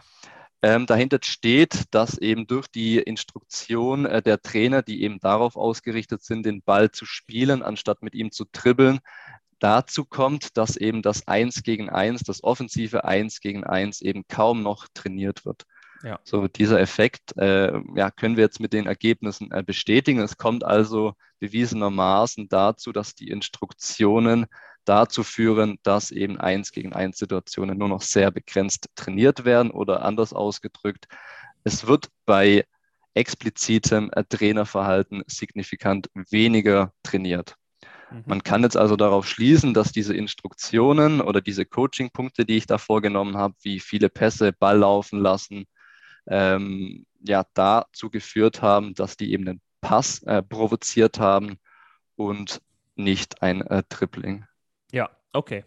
Ähm, dahinter steht, dass eben durch die Instruktion äh, der Trainer, die eben darauf ausgerichtet sind, den Ball zu spielen, anstatt mit ihm zu dribbeln, dazu kommt, dass eben das Eins gegen Eins, das offensive Eins gegen Eins eben kaum noch trainiert wird. Ja. So dieser Effekt äh, ja, können wir jetzt mit den Ergebnissen äh, bestätigen. Es kommt also bewiesenermaßen dazu, dass die Instruktionen dazu führen, dass eben eins gegen eins Situationen nur noch sehr begrenzt trainiert werden oder anders ausgedrückt, es wird bei explizitem äh, Trainerverhalten signifikant weniger trainiert. Man kann jetzt also darauf schließen, dass diese Instruktionen oder diese Coaching-Punkte, die ich da vorgenommen habe, wie viele Pässe, Ball laufen lassen, ähm, ja, dazu geführt haben, dass die eben den Pass äh, provoziert haben und nicht ein äh, Tripling. Ja, okay.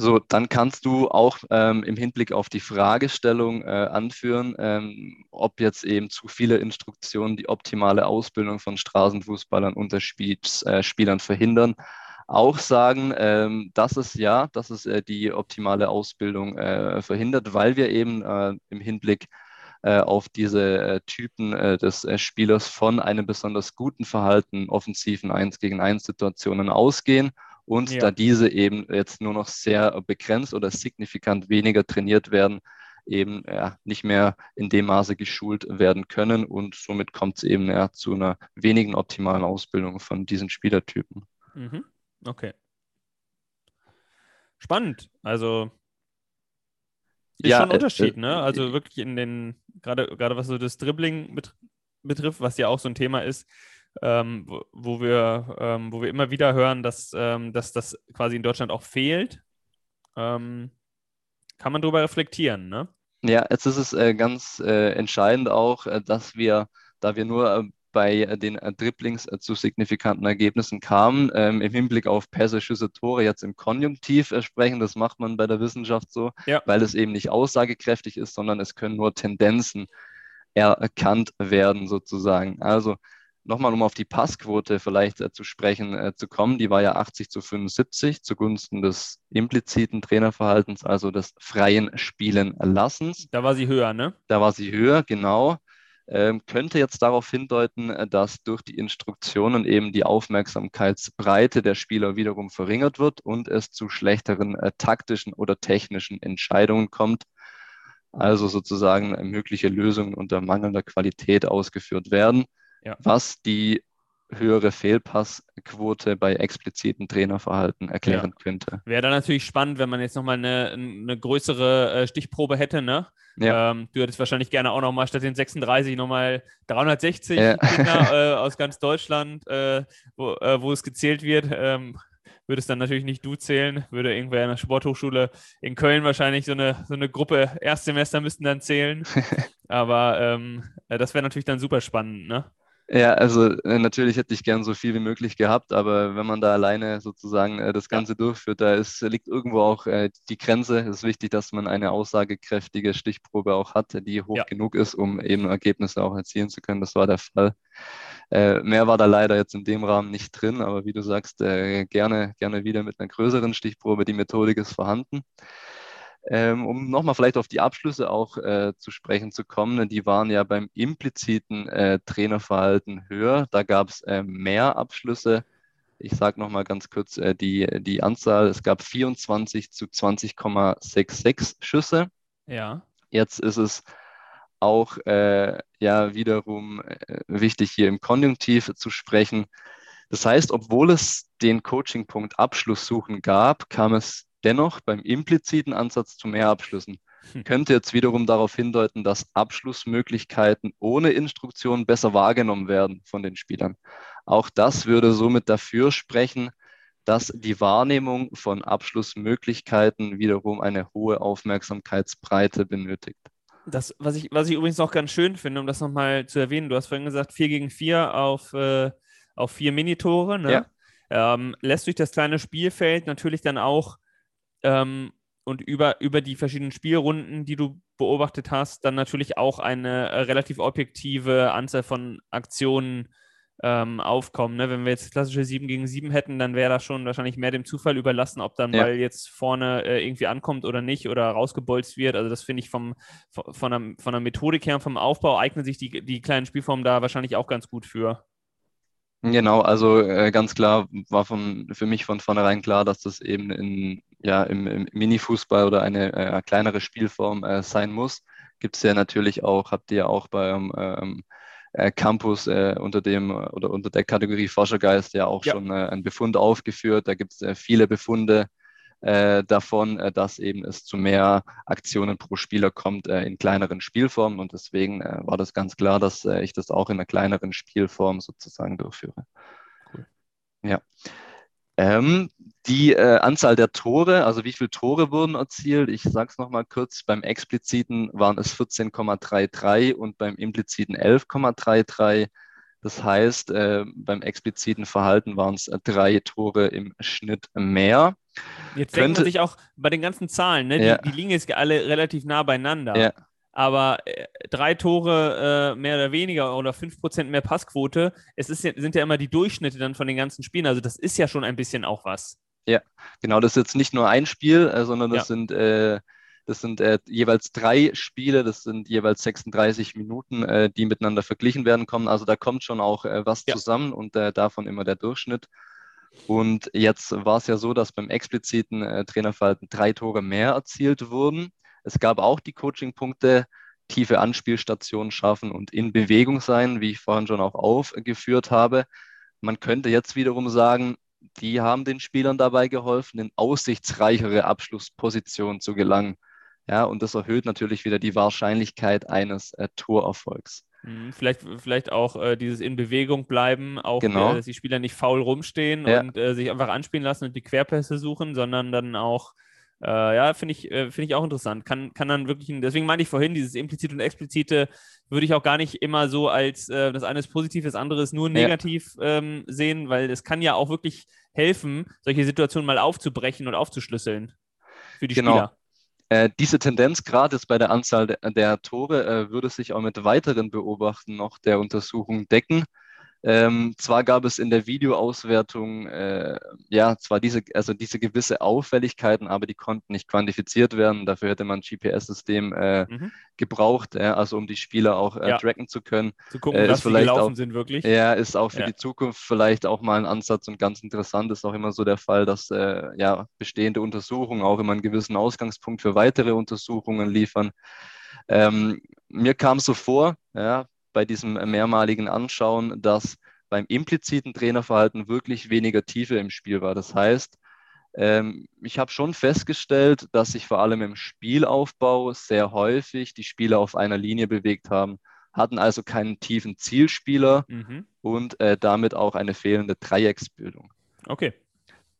So, dann kannst du auch ähm, im Hinblick auf die Fragestellung äh, anführen, ähm, ob jetzt eben zu viele Instruktionen die optimale Ausbildung von Straßenfußballern unter äh, Spielern verhindern. Auch sagen, ähm, dass es ja, dass es äh, die optimale Ausbildung äh, verhindert, weil wir eben äh, im Hinblick äh, auf diese Typen des Spielers von einem besonders guten Verhalten offensiven 1 gegen 1 Situationen ausgehen. Und ja. da diese eben jetzt nur noch sehr begrenzt oder signifikant weniger trainiert werden, eben ja, nicht mehr in dem Maße geschult werden können und somit kommt es eben ja, zu einer wenigen optimalen Ausbildung von diesen Spielertypen. Mhm. Okay. Spannend. Also ist ja, schon ein äh, Unterschied, äh, ne? Also wirklich in den, gerade gerade was so das Dribbling bet betrifft, was ja auch so ein Thema ist, ähm, wo, wo, wir, ähm, wo wir immer wieder hören, dass, ähm, dass das quasi in Deutschland auch fehlt. Ähm, kann man darüber reflektieren, ne? Ja, jetzt ist es äh, ganz äh, entscheidend auch, äh, dass wir, da wir nur äh, bei äh, den äh, Dribblings zu signifikanten Ergebnissen kamen, ähm, im Hinblick auf Pässe, Schüsse, Tore jetzt im Konjunktiv sprechen. Das macht man bei der Wissenschaft so, ja. weil es eben nicht aussagekräftig ist, sondern es können nur Tendenzen erkannt werden sozusagen. Also Nochmal, um auf die Passquote vielleicht äh, zu sprechen äh, zu kommen, die war ja 80 zu 75 zugunsten des impliziten Trainerverhaltens, also des freien Spielen Lassens. Da war sie höher, ne? Da war sie höher, genau. Ähm, könnte jetzt darauf hindeuten, äh, dass durch die Instruktionen eben die Aufmerksamkeitsbreite der Spieler wiederum verringert wird und es zu schlechteren äh, taktischen oder technischen Entscheidungen kommt. Also sozusagen äh, mögliche Lösungen unter mangelnder Qualität ausgeführt werden ja. was die höhere Fehlpassquote bei expliziten Trainerverhalten erklären ja. könnte. Wäre dann natürlich spannend, wenn man jetzt nochmal eine, eine größere äh, Stichprobe hätte, ne? Ja. Ähm, du hättest wahrscheinlich gerne auch nochmal statt den 36 nochmal 360 ja. Kinder äh, aus ganz Deutschland, äh, wo, äh, wo, es gezählt wird. Ähm, würde es dann natürlich nicht du zählen, würde irgendwer in der Sporthochschule in Köln wahrscheinlich so eine, so eine Gruppe Erstsemester müssten dann zählen. Aber ähm, äh, das wäre natürlich dann super spannend, ne? Ja, also äh, natürlich hätte ich gern so viel wie möglich gehabt, aber wenn man da alleine sozusagen äh, das Ganze durchführt, da ist, liegt irgendwo auch äh, die Grenze. Es ist wichtig, dass man eine aussagekräftige Stichprobe auch hat, die hoch ja. genug ist, um eben Ergebnisse auch erzielen zu können. Das war der Fall. Mehr war da leider jetzt in dem Rahmen nicht drin, aber wie du sagst, gerne, gerne wieder mit einer größeren Stichprobe. Die Methodik ist vorhanden. Ähm, um nochmal vielleicht auf die Abschlüsse auch äh, zu sprechen zu kommen, die waren ja beim impliziten äh, Trainerverhalten höher. Da gab es äh, mehr Abschlüsse. Ich sage nochmal ganz kurz äh, die, die Anzahl. Es gab 24 zu 20,66 Schüsse. Ja. Jetzt ist es auch äh, ja wiederum äh, wichtig, hier im Konjunktiv zu sprechen. Das heißt, obwohl es den Coachingpunkt Abschluss suchen gab, kam es Dennoch beim impliziten Ansatz zu mehr Abschlüssen hm. könnte jetzt wiederum darauf hindeuten, dass Abschlussmöglichkeiten ohne Instruktion besser wahrgenommen werden von den Spielern. Auch das würde somit dafür sprechen, dass die Wahrnehmung von Abschlussmöglichkeiten wiederum eine hohe Aufmerksamkeitsbreite benötigt. Das, was ich, was ich übrigens noch ganz schön finde, um das nochmal zu erwähnen, du hast vorhin gesagt, 4 gegen 4 auf, äh, auf vier Minitore. Ne? Ja. Ähm, lässt durch das kleine Spielfeld natürlich dann auch ähm, und über, über die verschiedenen Spielrunden, die du beobachtet hast, dann natürlich auch eine äh, relativ objektive Anzahl von Aktionen ähm, aufkommen. Ne? Wenn wir jetzt klassische 7 gegen 7 hätten, dann wäre das schon wahrscheinlich mehr dem Zufall überlassen, ob dann ja. Ball jetzt vorne äh, irgendwie ankommt oder nicht oder rausgebolzt wird. Also das finde ich vom, von, der, von der Methodik her, vom Aufbau eignen sich die, die kleinen Spielformen da wahrscheinlich auch ganz gut für. Genau, also äh, ganz klar war von, für mich von vornherein klar, dass das eben in, ja, im, im Mini-Fußball oder eine äh, kleinere Spielform äh, sein muss. Gibt es ja natürlich auch, habt ihr ja auch beim ähm, äh, Campus äh, unter dem oder unter der Kategorie Forschergeist ja auch ja. schon äh, einen Befund aufgeführt. Da gibt es viele Befunde äh, davon, äh, dass eben es zu mehr Aktionen pro Spieler kommt äh, in kleineren Spielformen. Und deswegen äh, war das ganz klar, dass äh, ich das auch in einer kleineren Spielform sozusagen durchführe. Cool. Ja. Ähm, die äh, Anzahl der Tore, also wie viele Tore wurden erzielt, ich sage es nochmal kurz, beim expliziten waren es 14,33 und beim impliziten 11,33. Das heißt, äh, beim expliziten Verhalten waren es drei Tore im Schnitt mehr. Jetzt denkt man sich auch bei den ganzen Zahlen, ne, ja. die, die, liegen jetzt alle relativ nah beieinander. Ja. Aber äh, drei Tore äh, mehr oder weniger oder fünf Prozent mehr Passquote, es ist, sind ja immer die Durchschnitte dann von den ganzen Spielen. Also das ist ja schon ein bisschen auch was. Ja, genau. Das ist jetzt nicht nur ein Spiel, äh, sondern das ja. sind äh, Das sind äh, jeweils drei Spiele, das sind jeweils 36 Minuten, äh, die miteinander verglichen werden kommen. Also da kommt schon auch was ja. zusammen und davon immer der Durchschnitt. Und jetzt war es ja so, dass beim expliziten Trainerverhalten drei Tore mehr erzielt wurden. Es gab auch die Coaching-Punkte, tiefe Anspielstationen schaffen und in Bewegung sein, wie ich vorhin schon auch aufgeführt habe. Man könnte jetzt wiederum sagen, die haben den Spielern dabei geholfen, in aussichtsreichere Abschlusspositionen zu gelangen. Ja, und das erhöht natürlich wieder die Wahrscheinlichkeit eines äh, Torerfolgs. Mhm, vielleicht, vielleicht auch äh, dieses in Bewegung bleiben, auch genau. äh, dass die Spieler nicht faul rumstehen ja. und äh, sich einfach anspielen lassen und die Querpässe suchen, sondern dann auch, äh, ja, finde ich, äh, finde ich auch interessant. Kann, kann dann wirklich, deswegen meine ich vorhin, dieses implizite und explizite würde ich auch gar nicht immer so als äh, das eine ist positiv, das andere ist nur negativ ja. ähm, sehen, weil es kann ja auch wirklich helfen, solche Situationen mal aufzubrechen und aufzuschlüsseln für die genau. Spieler. Äh, diese Tendenz, gerade bei der Anzahl der, der Tore, äh, würde sich auch mit weiteren Beobachten noch der Untersuchung decken. Ähm, zwar gab es in der Videoauswertung äh, ja zwar diese, also diese gewisse Auffälligkeiten, aber die konnten nicht quantifiziert werden. Dafür hätte man ein GPS-System äh, mhm. gebraucht, äh, also um die Spieler auch äh, ja. tracken zu können. Zu gucken, was sie gelaufen auch, sind wirklich. Ja, ist auch für ja. die Zukunft vielleicht auch mal ein Ansatz und ganz interessant ist auch immer so der Fall, dass äh, ja bestehende Untersuchungen auch immer einen gewissen Ausgangspunkt für weitere Untersuchungen liefern. Ähm, mir kam so vor, ja, bei diesem mehrmaligen Anschauen, dass beim impliziten Trainerverhalten wirklich weniger Tiefe im Spiel war. Das heißt, ähm, ich habe schon festgestellt, dass sich vor allem im Spielaufbau sehr häufig die Spieler auf einer Linie bewegt haben, hatten also keinen tiefen Zielspieler mhm. und äh, damit auch eine fehlende Dreiecksbildung. Okay.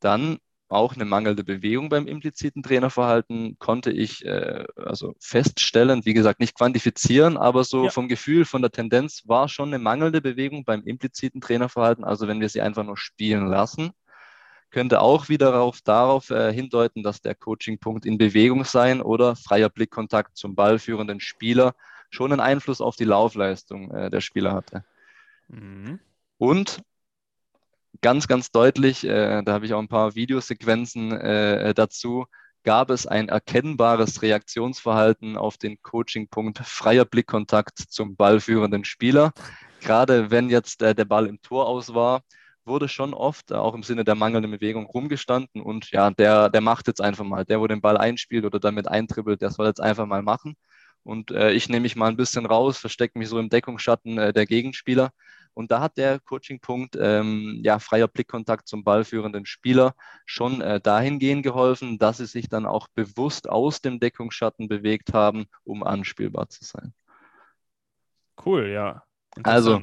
Dann auch eine mangelnde Bewegung beim impliziten Trainerverhalten konnte ich äh, also feststellen, wie gesagt, nicht quantifizieren, aber so ja. vom Gefühl, von der Tendenz war schon eine mangelnde Bewegung beim impliziten Trainerverhalten. Also wenn wir sie einfach nur spielen lassen, könnte auch wieder darauf, darauf äh, hindeuten, dass der Coachingpunkt in Bewegung sein oder freier Blickkontakt zum ballführenden Spieler schon einen Einfluss auf die Laufleistung äh, der Spieler hatte. Mhm. Und ganz, ganz deutlich, äh, da habe ich auch ein paar Videosequenzen äh, dazu, gab es ein erkennbares Reaktionsverhalten auf den Coachingpunkt freier Blickkontakt zum ballführenden Spieler. Gerade wenn jetzt äh, der Ball im Tor aus war, wurde schon oft, äh, auch im Sinne der mangelnden Bewegung, rumgestanden und ja, der, der macht jetzt einfach mal. Der, wo den Ball einspielt oder damit eintribbelt, der soll jetzt einfach mal machen. Und äh, ich nehme mich mal ein bisschen raus, verstecke mich so im Deckungsschatten äh, der Gegenspieler. Und da hat der Coaching-Punkt, ähm, ja, freier Blickkontakt zum ballführenden Spieler schon äh, dahingehend geholfen, dass sie sich dann auch bewusst aus dem Deckungsschatten bewegt haben, um anspielbar zu sein. Cool, ja. Also,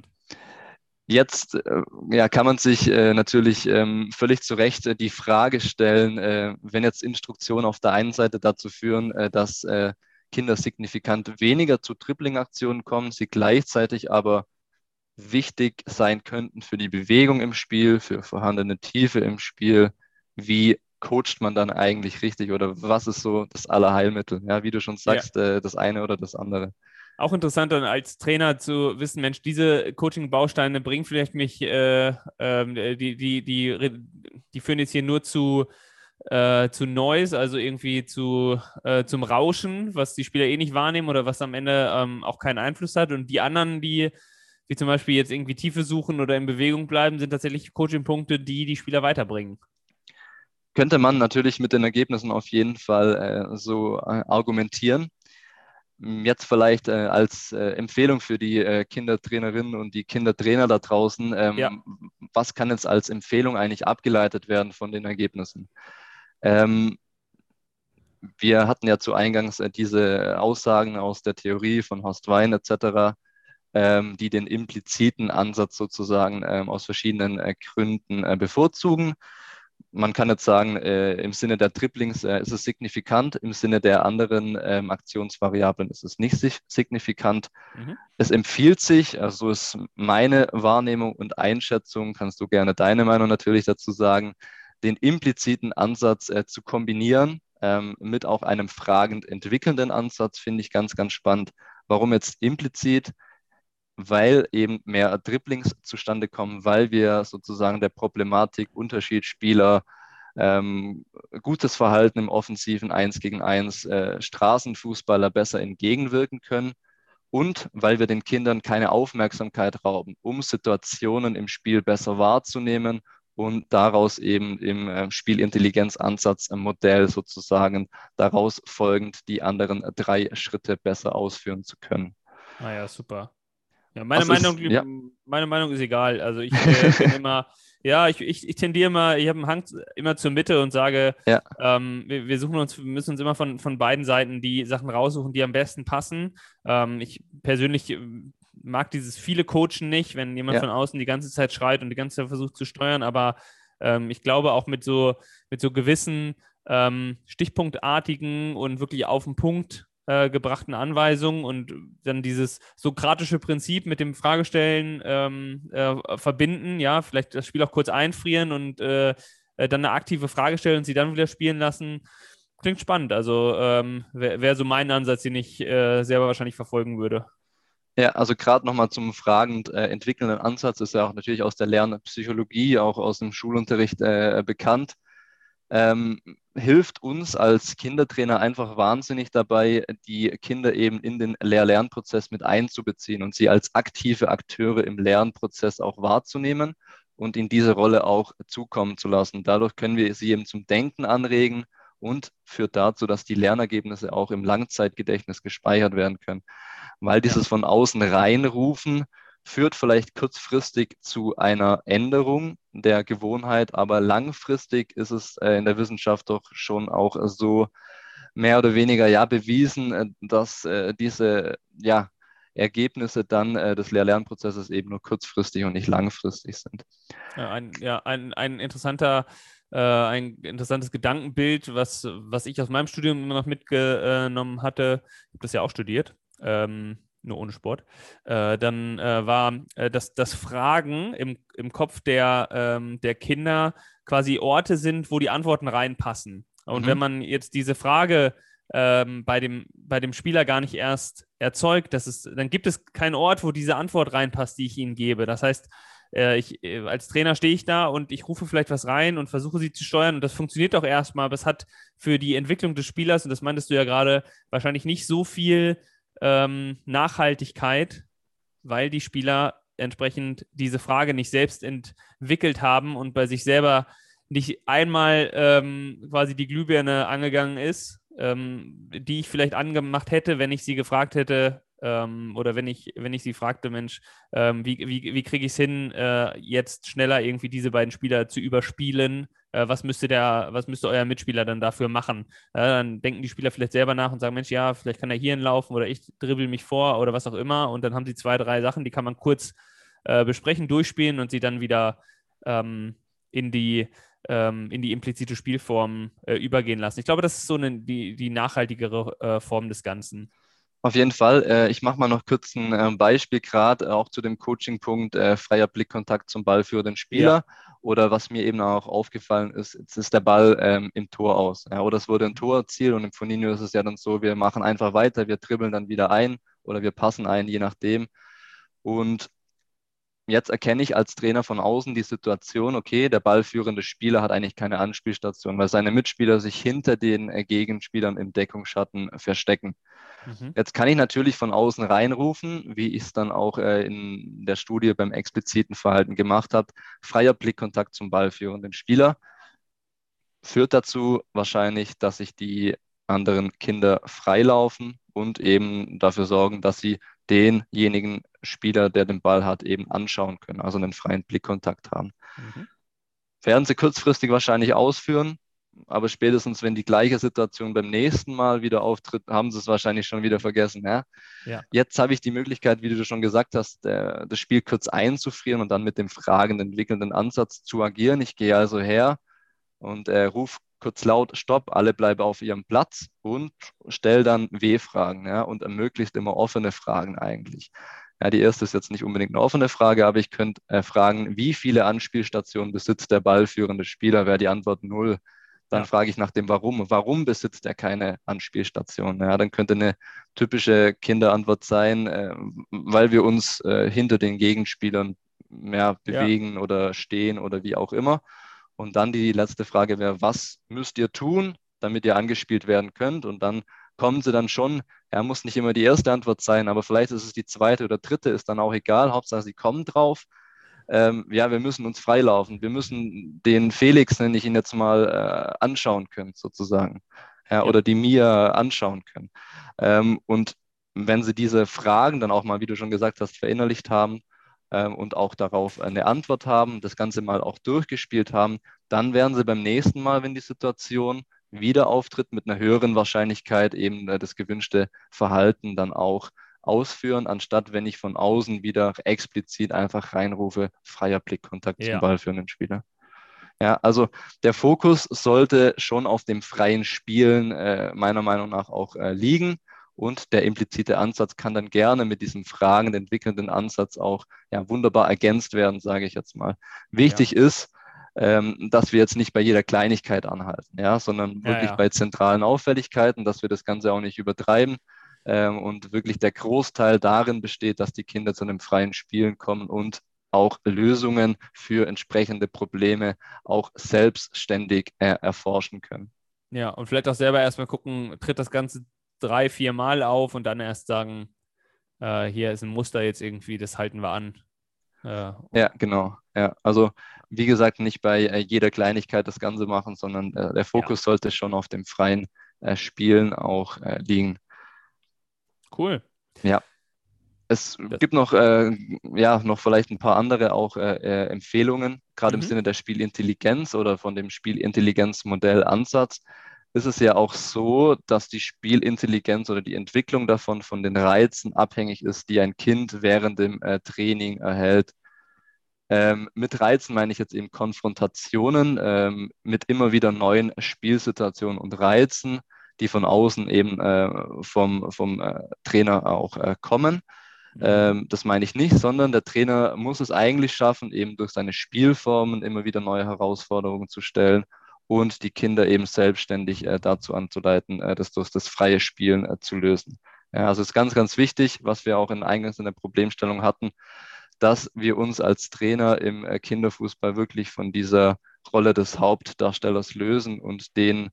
Jetzt äh, ja, kann man sich äh, natürlich ähm, völlig zu Recht äh, die Frage stellen, äh, wenn jetzt Instruktionen auf der einen Seite dazu führen, äh, dass äh, Kinder signifikant weniger zu Tripling-Aktionen kommen, sie gleichzeitig aber wichtig sein könnten für die Bewegung im Spiel, für vorhandene Tiefe im Spiel. Wie coacht man dann eigentlich richtig oder was ist so das Allerheilmittel? Ja, wie du schon sagst, ja. äh, das eine oder das andere. Auch interessant dann als Trainer zu wissen, Mensch, diese Coaching-Bausteine bringen vielleicht mich, äh, äh, die, die, die, die führen jetzt hier nur zu, äh, zu Noise, also irgendwie zu, äh, zum Rauschen, was die Spieler eh nicht wahrnehmen oder was am Ende ähm, auch keinen Einfluss hat. Und die anderen, die wie zum Beispiel jetzt irgendwie Tiefe suchen oder in Bewegung bleiben, sind tatsächlich Coaching-Punkte, die die Spieler weiterbringen. Könnte man natürlich mit den Ergebnissen auf jeden Fall äh, so äh, argumentieren. Jetzt vielleicht äh, als äh, Empfehlung für die äh, Kindertrainerinnen und die Kindertrainer da draußen, ähm, ja. was kann jetzt als Empfehlung eigentlich abgeleitet werden von den Ergebnissen? Ähm, wir hatten ja zu Eingangs äh, diese Aussagen aus der Theorie von Horst Wein etc., ähm, die den impliziten Ansatz sozusagen ähm, aus verschiedenen äh, Gründen äh, bevorzugen. Man kann jetzt sagen, äh, im Sinne der Triplings äh, ist es signifikant, im Sinne der anderen ähm, Aktionsvariablen ist es nicht signifikant. Mhm. Es empfiehlt sich, also ist meine Wahrnehmung und Einschätzung, kannst du gerne deine Meinung natürlich dazu sagen, den impliziten Ansatz äh, zu kombinieren ähm, mit auch einem fragend entwickelnden Ansatz, finde ich ganz, ganz spannend. Warum jetzt implizit? Weil eben mehr Dribblings zustande kommen, weil wir sozusagen der Problematik Unterschiedsspieler ähm, gutes Verhalten im offensiven 1 gegen 1 äh, Straßenfußballer besser entgegenwirken können und weil wir den Kindern keine Aufmerksamkeit rauben, um Situationen im Spiel besser wahrzunehmen und daraus eben im äh, Spielintelligenzansatz im Modell sozusagen daraus folgend die anderen drei Schritte besser ausführen zu können. Ah ja, super. Ja, meine, Meinung, ist, ja. meine Meinung ist egal. Also ich äh, bin immer, ja, ich, ich, ich tendiere immer, ich habe einen Hang immer zur Mitte und sage, ja. ähm, wir, wir, suchen uns, wir müssen uns immer von, von beiden Seiten die Sachen raussuchen, die am besten passen. Ähm, ich persönlich äh, mag dieses viele Coachen nicht, wenn jemand ja. von außen die ganze Zeit schreit und die ganze Zeit versucht zu steuern, aber ähm, ich glaube auch mit so, mit so gewissen ähm, stichpunktartigen und wirklich auf den Punkt äh, gebrachten Anweisungen und dann dieses sokratische Prinzip mit dem Fragestellen ähm, äh, verbinden, ja, vielleicht das Spiel auch kurz einfrieren und äh, äh, dann eine aktive Frage stellen und sie dann wieder spielen lassen. Klingt spannend. Also ähm, wäre wär so mein Ansatz, den ich äh, selber wahrscheinlich verfolgen würde. Ja, also gerade nochmal zum fragend äh, entwickelnden Ansatz ist ja auch natürlich aus der Lernpsychologie, auch aus dem Schulunterricht äh, bekannt ähm, hilft uns als Kindertrainer einfach wahnsinnig dabei, die Kinder eben in den Lehr-Lernprozess mit einzubeziehen und sie als aktive Akteure im Lernprozess auch wahrzunehmen und in diese Rolle auch zukommen zu lassen. Dadurch können wir sie eben zum Denken anregen und führt dazu, dass die Lernergebnisse auch im Langzeitgedächtnis gespeichert werden können. Weil dieses von außen reinrufen führt vielleicht kurzfristig zu einer Änderung der Gewohnheit, aber langfristig ist es äh, in der Wissenschaft doch schon auch so mehr oder weniger ja bewiesen, äh, dass äh, diese ja, Ergebnisse dann des Lehr-Lernprozesses eben nur kurzfristig und nicht langfristig sind. Ja, ein, ja, ein, ein interessanter äh, ein interessantes Gedankenbild, was, was ich aus meinem Studium immer noch mitgenommen hatte. Ich habe das ja auch studiert. Ähm, nur ohne Sport, äh, dann äh, war äh, das, das Fragen im, im Kopf der, ähm, der Kinder quasi Orte sind, wo die Antworten reinpassen. Und mhm. wenn man jetzt diese Frage ähm, bei, dem, bei dem Spieler gar nicht erst erzeugt, das ist, dann gibt es keinen Ort, wo diese Antwort reinpasst, die ich ihnen gebe. Das heißt, äh, ich, äh, als Trainer stehe ich da und ich rufe vielleicht was rein und versuche sie zu steuern und das funktioniert auch erstmal, aber es hat für die Entwicklung des Spielers, und das meintest du ja gerade, wahrscheinlich nicht so viel ähm, Nachhaltigkeit, weil die Spieler entsprechend diese Frage nicht selbst entwickelt haben und bei sich selber nicht einmal ähm, quasi die Glühbirne angegangen ist, ähm, die ich vielleicht angemacht hätte, wenn ich sie gefragt hätte, ähm, oder wenn ich, wenn ich sie fragte, Mensch, ähm, wie, wie, wie kriege ich es hin, äh, jetzt schneller irgendwie diese beiden Spieler zu überspielen? Äh, was müsste der, was müsste euer Mitspieler dann dafür machen? Äh, dann denken die Spieler vielleicht selber nach und sagen, Mensch, ja, vielleicht kann er hierhin laufen oder ich dribbel mich vor oder was auch immer. Und dann haben sie zwei, drei Sachen, die kann man kurz äh, besprechen, durchspielen und sie dann wieder ähm, in die ähm, in die implizite Spielform äh, übergehen lassen. Ich glaube, das ist so eine, die, die nachhaltigere äh, Form des Ganzen. Auf jeden Fall. Äh, ich mache mal noch kurz ein äh, Beispiel, gerade äh, auch zu dem Coaching-Punkt freier Blickkontakt zum Ball für den Spieler. Ja. Oder was mir eben auch aufgefallen ist, jetzt ist der Ball ähm, im Tor aus. Ja, oder es wurde ein Tor erzielt und im Foninho ist es ja dann so, wir machen einfach weiter, wir dribbeln dann wieder ein oder wir passen ein, je nachdem. Und jetzt erkenne ich als Trainer von außen die Situation, okay, der ballführende Spieler hat eigentlich keine Anspielstation, weil seine Mitspieler sich hinter den Gegenspielern im Deckungsschatten verstecken. Mhm. Jetzt kann ich natürlich von außen reinrufen, wie ich es dann auch äh, in der Studie beim expliziten Verhalten gemacht habe. Freier Blickkontakt zum ballführenden Spieler führt dazu wahrscheinlich, dass sich die anderen Kinder freilaufen und eben dafür sorgen, dass sie denjenigen Spieler, der den Ball hat, eben anschauen können, also einen freien Blickkontakt haben. Mhm. Werden sie kurzfristig wahrscheinlich ausführen, aber spätestens, wenn die gleiche Situation beim nächsten Mal wieder auftritt, haben sie es wahrscheinlich schon wieder vergessen. Ja? ja. Jetzt habe ich die Möglichkeit, wie du schon gesagt hast, der, das Spiel kurz einzufrieren und dann mit dem fragenden, entwickelnden Ansatz zu agieren. Ich gehe also her und äh, rufe kurz laut Stopp, alle bleiben auf ihrem Platz und stelle dann W-Fragen ja, und ermöglicht immer offene Fragen eigentlich. Ja, die erste ist jetzt nicht unbedingt eine offene Frage, aber ich könnte äh, fragen, wie viele Anspielstationen besitzt der ballführende Spieler? Wäre die Antwort null. Dann ja. frage ich nach dem Warum. Warum besitzt er keine Anspielstation? Ja, dann könnte eine typische Kinderantwort sein, äh, weil wir uns äh, hinter den Gegenspielern mehr bewegen ja. oder stehen oder wie auch immer. Und dann die letzte Frage wäre, was müsst ihr tun, damit ihr angespielt werden könnt? Und dann kommen sie dann schon, ja, muss nicht immer die erste Antwort sein, aber vielleicht ist es die zweite oder dritte, ist dann auch egal, Hauptsache sie kommen drauf. Ähm, ja, wir müssen uns freilaufen, wir müssen den Felix, nenne ich ihn jetzt mal, äh, anschauen können, sozusagen. Ja, ja. Oder die Mia anschauen können. Ähm, und wenn sie diese Fragen dann auch mal, wie du schon gesagt hast, verinnerlicht haben, ähm, und auch darauf eine Antwort haben, das Ganze mal auch durchgespielt haben, dann werden sie beim nächsten Mal, wenn die Situation wieder auftritt, mit einer höheren Wahrscheinlichkeit eben äh, das gewünschte Verhalten dann auch ausführen, anstatt wenn ich von außen wieder explizit einfach reinrufe, freier Blickkontakt ja. zum ballführenden Spieler. Ja, also der Fokus sollte schon auf dem freien Spielen äh, meiner Meinung nach auch äh, liegen. Und der implizite Ansatz kann dann gerne mit diesem fragend entwickelnden Ansatz auch ja, wunderbar ergänzt werden, sage ich jetzt mal. Wichtig ja. ist, ähm, dass wir jetzt nicht bei jeder Kleinigkeit anhalten, ja, sondern wirklich ja, ja. bei zentralen Auffälligkeiten, dass wir das Ganze auch nicht übertreiben ähm, und wirklich der Großteil darin besteht, dass die Kinder zu einem freien Spielen kommen und auch Lösungen für entsprechende Probleme auch selbstständig äh, erforschen können. Ja, und vielleicht auch selber erstmal gucken, tritt das Ganze drei, vier Mal auf und dann erst sagen, äh, hier ist ein Muster jetzt irgendwie, das halten wir an. Äh, ja, genau. Ja, also wie gesagt, nicht bei äh, jeder Kleinigkeit das Ganze machen, sondern äh, der Fokus ja. sollte schon auf dem freien äh, Spielen auch äh, liegen. Cool. Ja. Es das gibt noch, ja, noch vielleicht ein paar andere auch Empfehlungen, gerade mhm. im Sinne der Spielintelligenz oder von dem Spielintelligenzmodell Ansatz ist es ja auch so, dass die Spielintelligenz oder die Entwicklung davon von den Reizen abhängig ist, die ein Kind während dem äh, Training erhält. Ähm, mit Reizen meine ich jetzt eben Konfrontationen ähm, mit immer wieder neuen Spielsituationen und Reizen, die von außen eben äh, vom, vom äh, Trainer auch äh, kommen. Mhm. Ähm, das meine ich nicht, sondern der Trainer muss es eigentlich schaffen, eben durch seine Spielformen immer wieder neue Herausforderungen zu stellen und die Kinder eben selbstständig äh, dazu anzuleiten, äh, das durch das freie Spielen äh, zu lösen. Ja, also ist ganz, ganz wichtig, was wir auch in eingangs in der Problemstellung hatten, dass wir uns als Trainer im äh, Kinderfußball wirklich von dieser Rolle des Hauptdarstellers lösen und den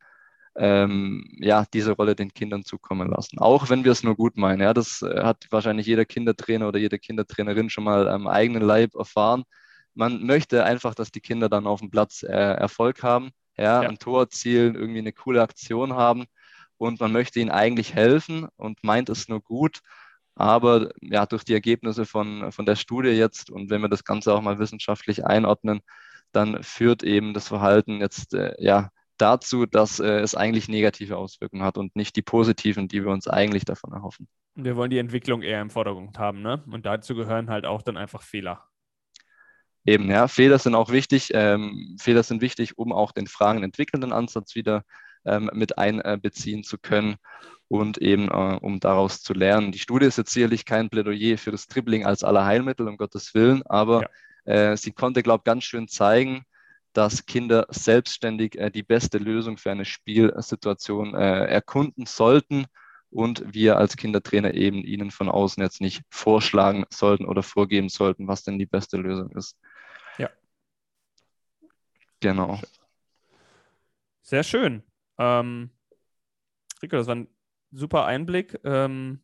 ähm, ja, diese Rolle den Kindern zukommen lassen. Auch wenn wir es nur gut meinen. Ja, das äh, hat wahrscheinlich jeder Kindertrainer oder jede Kindertrainerin schon mal am eigenen Leib erfahren. Man möchte einfach, dass die Kinder dann auf dem Platz äh, Erfolg haben ja, ja. ein Tor erzielen, irgendwie eine coole Aktion haben und man möchte ihnen eigentlich helfen und meint es nur gut. Aber ja, durch die Ergebnisse von, von der Studie jetzt und wenn wir das Ganze auch mal wissenschaftlich einordnen, dann führt eben das Verhalten jetzt äh, ja dazu, dass äh, es eigentlich negative Auswirkungen hat und nicht die positiven, die wir uns eigentlich davon erhoffen. Wir wollen die Entwicklung eher im Vordergrund haben, ne? Und dazu gehören halt auch dann einfach Fehler. Eben, ja, Fehler sind auch wichtig. Ähm, Fehler sind wichtig, um auch den Fragen entwickelnden Ansatz wieder ähm, mit einbeziehen zu können und eben äh, um daraus zu lernen. Die Studie ist jetzt sicherlich kein Plädoyer für das Dribbling als Allerheilmittel, um Gottes Willen, aber ja. äh, sie konnte, glaube ich, ganz schön zeigen, dass Kinder selbstständig äh, die beste Lösung für eine Spielsituation äh, erkunden sollten und wir als Kindertrainer eben ihnen von außen jetzt nicht vorschlagen sollten oder vorgeben sollten, was denn die beste Lösung ist. Genau. Sehr schön. Ähm, Rico, das war ein super Einblick. Ähm,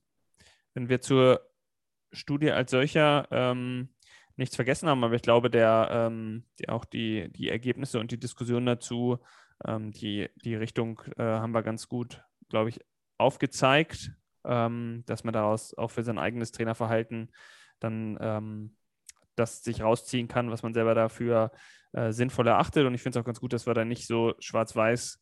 wenn wir zur Studie als solcher ähm, nichts vergessen haben, aber ich glaube, der, ähm, die, auch die, die Ergebnisse und die Diskussion dazu, ähm, die, die Richtung äh, haben wir ganz gut, glaube ich, aufgezeigt, ähm, dass man daraus auch für sein eigenes Trainerverhalten dann das sich rausziehen kann, was man selber dafür äh, sinnvoll erachtet. Und ich finde es auch ganz gut, dass wir da nicht so schwarz-weiß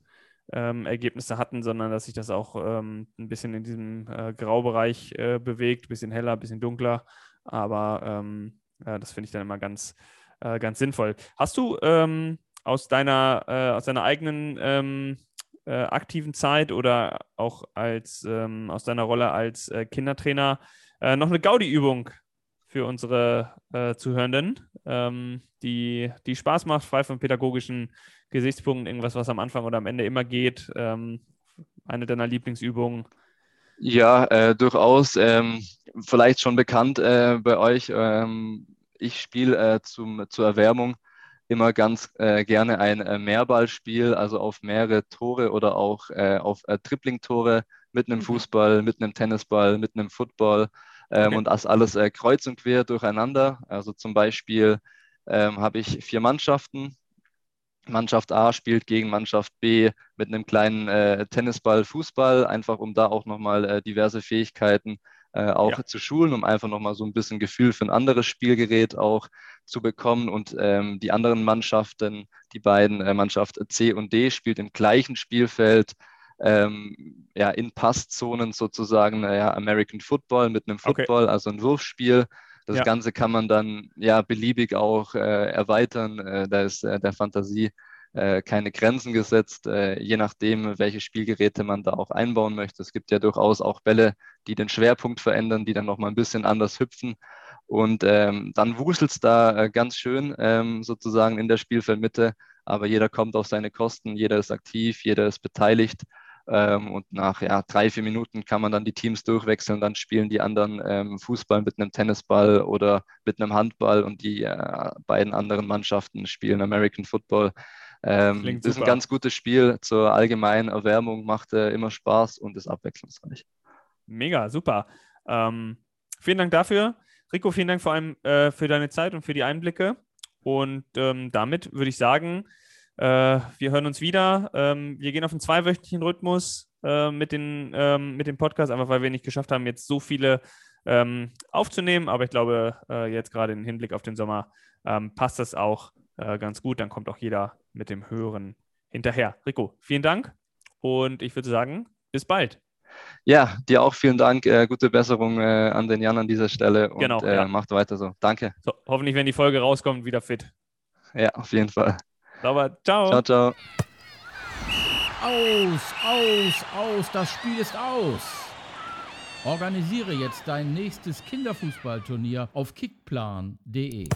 ähm, Ergebnisse hatten, sondern dass sich das auch ähm, ein bisschen in diesem äh, Graubereich äh, bewegt, ein bisschen heller, ein bisschen dunkler. Aber ähm, ja, das finde ich dann immer ganz, äh, ganz sinnvoll. Hast du ähm, aus, deiner, äh, aus deiner eigenen ähm, äh, aktiven Zeit oder auch als, ähm, aus deiner Rolle als Kindertrainer noch eine Gaudi-Übung für unsere äh, Zuhörenden, ähm, die, die Spaß macht, frei von pädagogischen Gesichtspunkten, irgendwas, was am Anfang oder am Ende immer geht. Ähm, eine deiner Lieblingsübungen. Ja, äh, durchaus. Ähm, vielleicht schon bekannt äh, bei euch. Ähm, ich spiele äh, zur Erwärmung immer ganz äh, gerne ein äh, Mehrballspiel, also auf mehrere Tore oder auch äh, auf äh, Tripling-Tore mit einem mhm. Fußball, mit einem Tennisball, mit einem Football ähm, okay. und das alles äh, kreuz und quer durcheinander. Also zum Beispiel ähm, habe ich vier Mannschaften. Mannschaft A spielt gegen Mannschaft B mit einem kleinen äh, Tennisball, Fußball, einfach um da auch nochmal äh, diverse Fähigkeiten äh, auch ja. zu schulen, um einfach nochmal so ein bisschen Gefühl für ein anderes Spielgerät auch zu bekommen. Und ähm, die anderen Mannschaften, die beiden äh, Mannschaft C und D, spielt im gleichen Spielfeld. Ähm, ja, in Passzonen sozusagen, ja, American Football mit einem Football, okay. also ein Wurfspiel. Das ja. Ganze kann man dann ja beliebig auch äh, erweitern. Äh, da ist äh, der Fantasie äh, keine Grenzen gesetzt, äh, je nachdem, welche Spielgeräte man da auch einbauen möchte. Es gibt ja durchaus auch Bälle, die den Schwerpunkt verändern, die dann nochmal ein bisschen anders hüpfen. Und ähm, dann wuselt es da äh, ganz schön ähm, sozusagen in der Spielfeldmitte, aber jeder kommt auf seine Kosten, jeder ist aktiv, jeder ist beteiligt. Ähm, und nach ja, drei, vier Minuten kann man dann die Teams durchwechseln. Dann spielen die anderen ähm, Fußball mit einem Tennisball oder mit einem Handball und die äh, beiden anderen Mannschaften spielen American Football. Ähm, das ist ein ganz gutes Spiel zur allgemeinen Erwärmung, macht äh, immer Spaß und ist abwechslungsreich. Mega, super. Ähm, vielen Dank dafür. Rico, vielen Dank vor allem äh, für deine Zeit und für die Einblicke. Und ähm, damit würde ich sagen, äh, wir hören uns wieder. Ähm, wir gehen auf einen zweiwöchentlichen Rhythmus äh, mit, den, ähm, mit dem Podcast, einfach weil wir nicht geschafft haben, jetzt so viele ähm, aufzunehmen. Aber ich glaube, äh, jetzt gerade im Hinblick auf den Sommer passt das auch äh, ganz gut. Dann kommt auch jeder mit dem Hören hinterher. Rico, vielen Dank und ich würde sagen, bis bald. Ja, dir auch vielen Dank. Äh, gute Besserung äh, an den Jan an dieser Stelle und genau, äh, ja. macht weiter so. Danke. So, hoffentlich, wenn die Folge rauskommt, wieder fit. Ja, auf jeden Fall. Aber ciao. Ciao, ciao. Aus, aus, aus, das Spiel ist aus. Organisiere jetzt dein nächstes Kinderfußballturnier auf kickplan.de.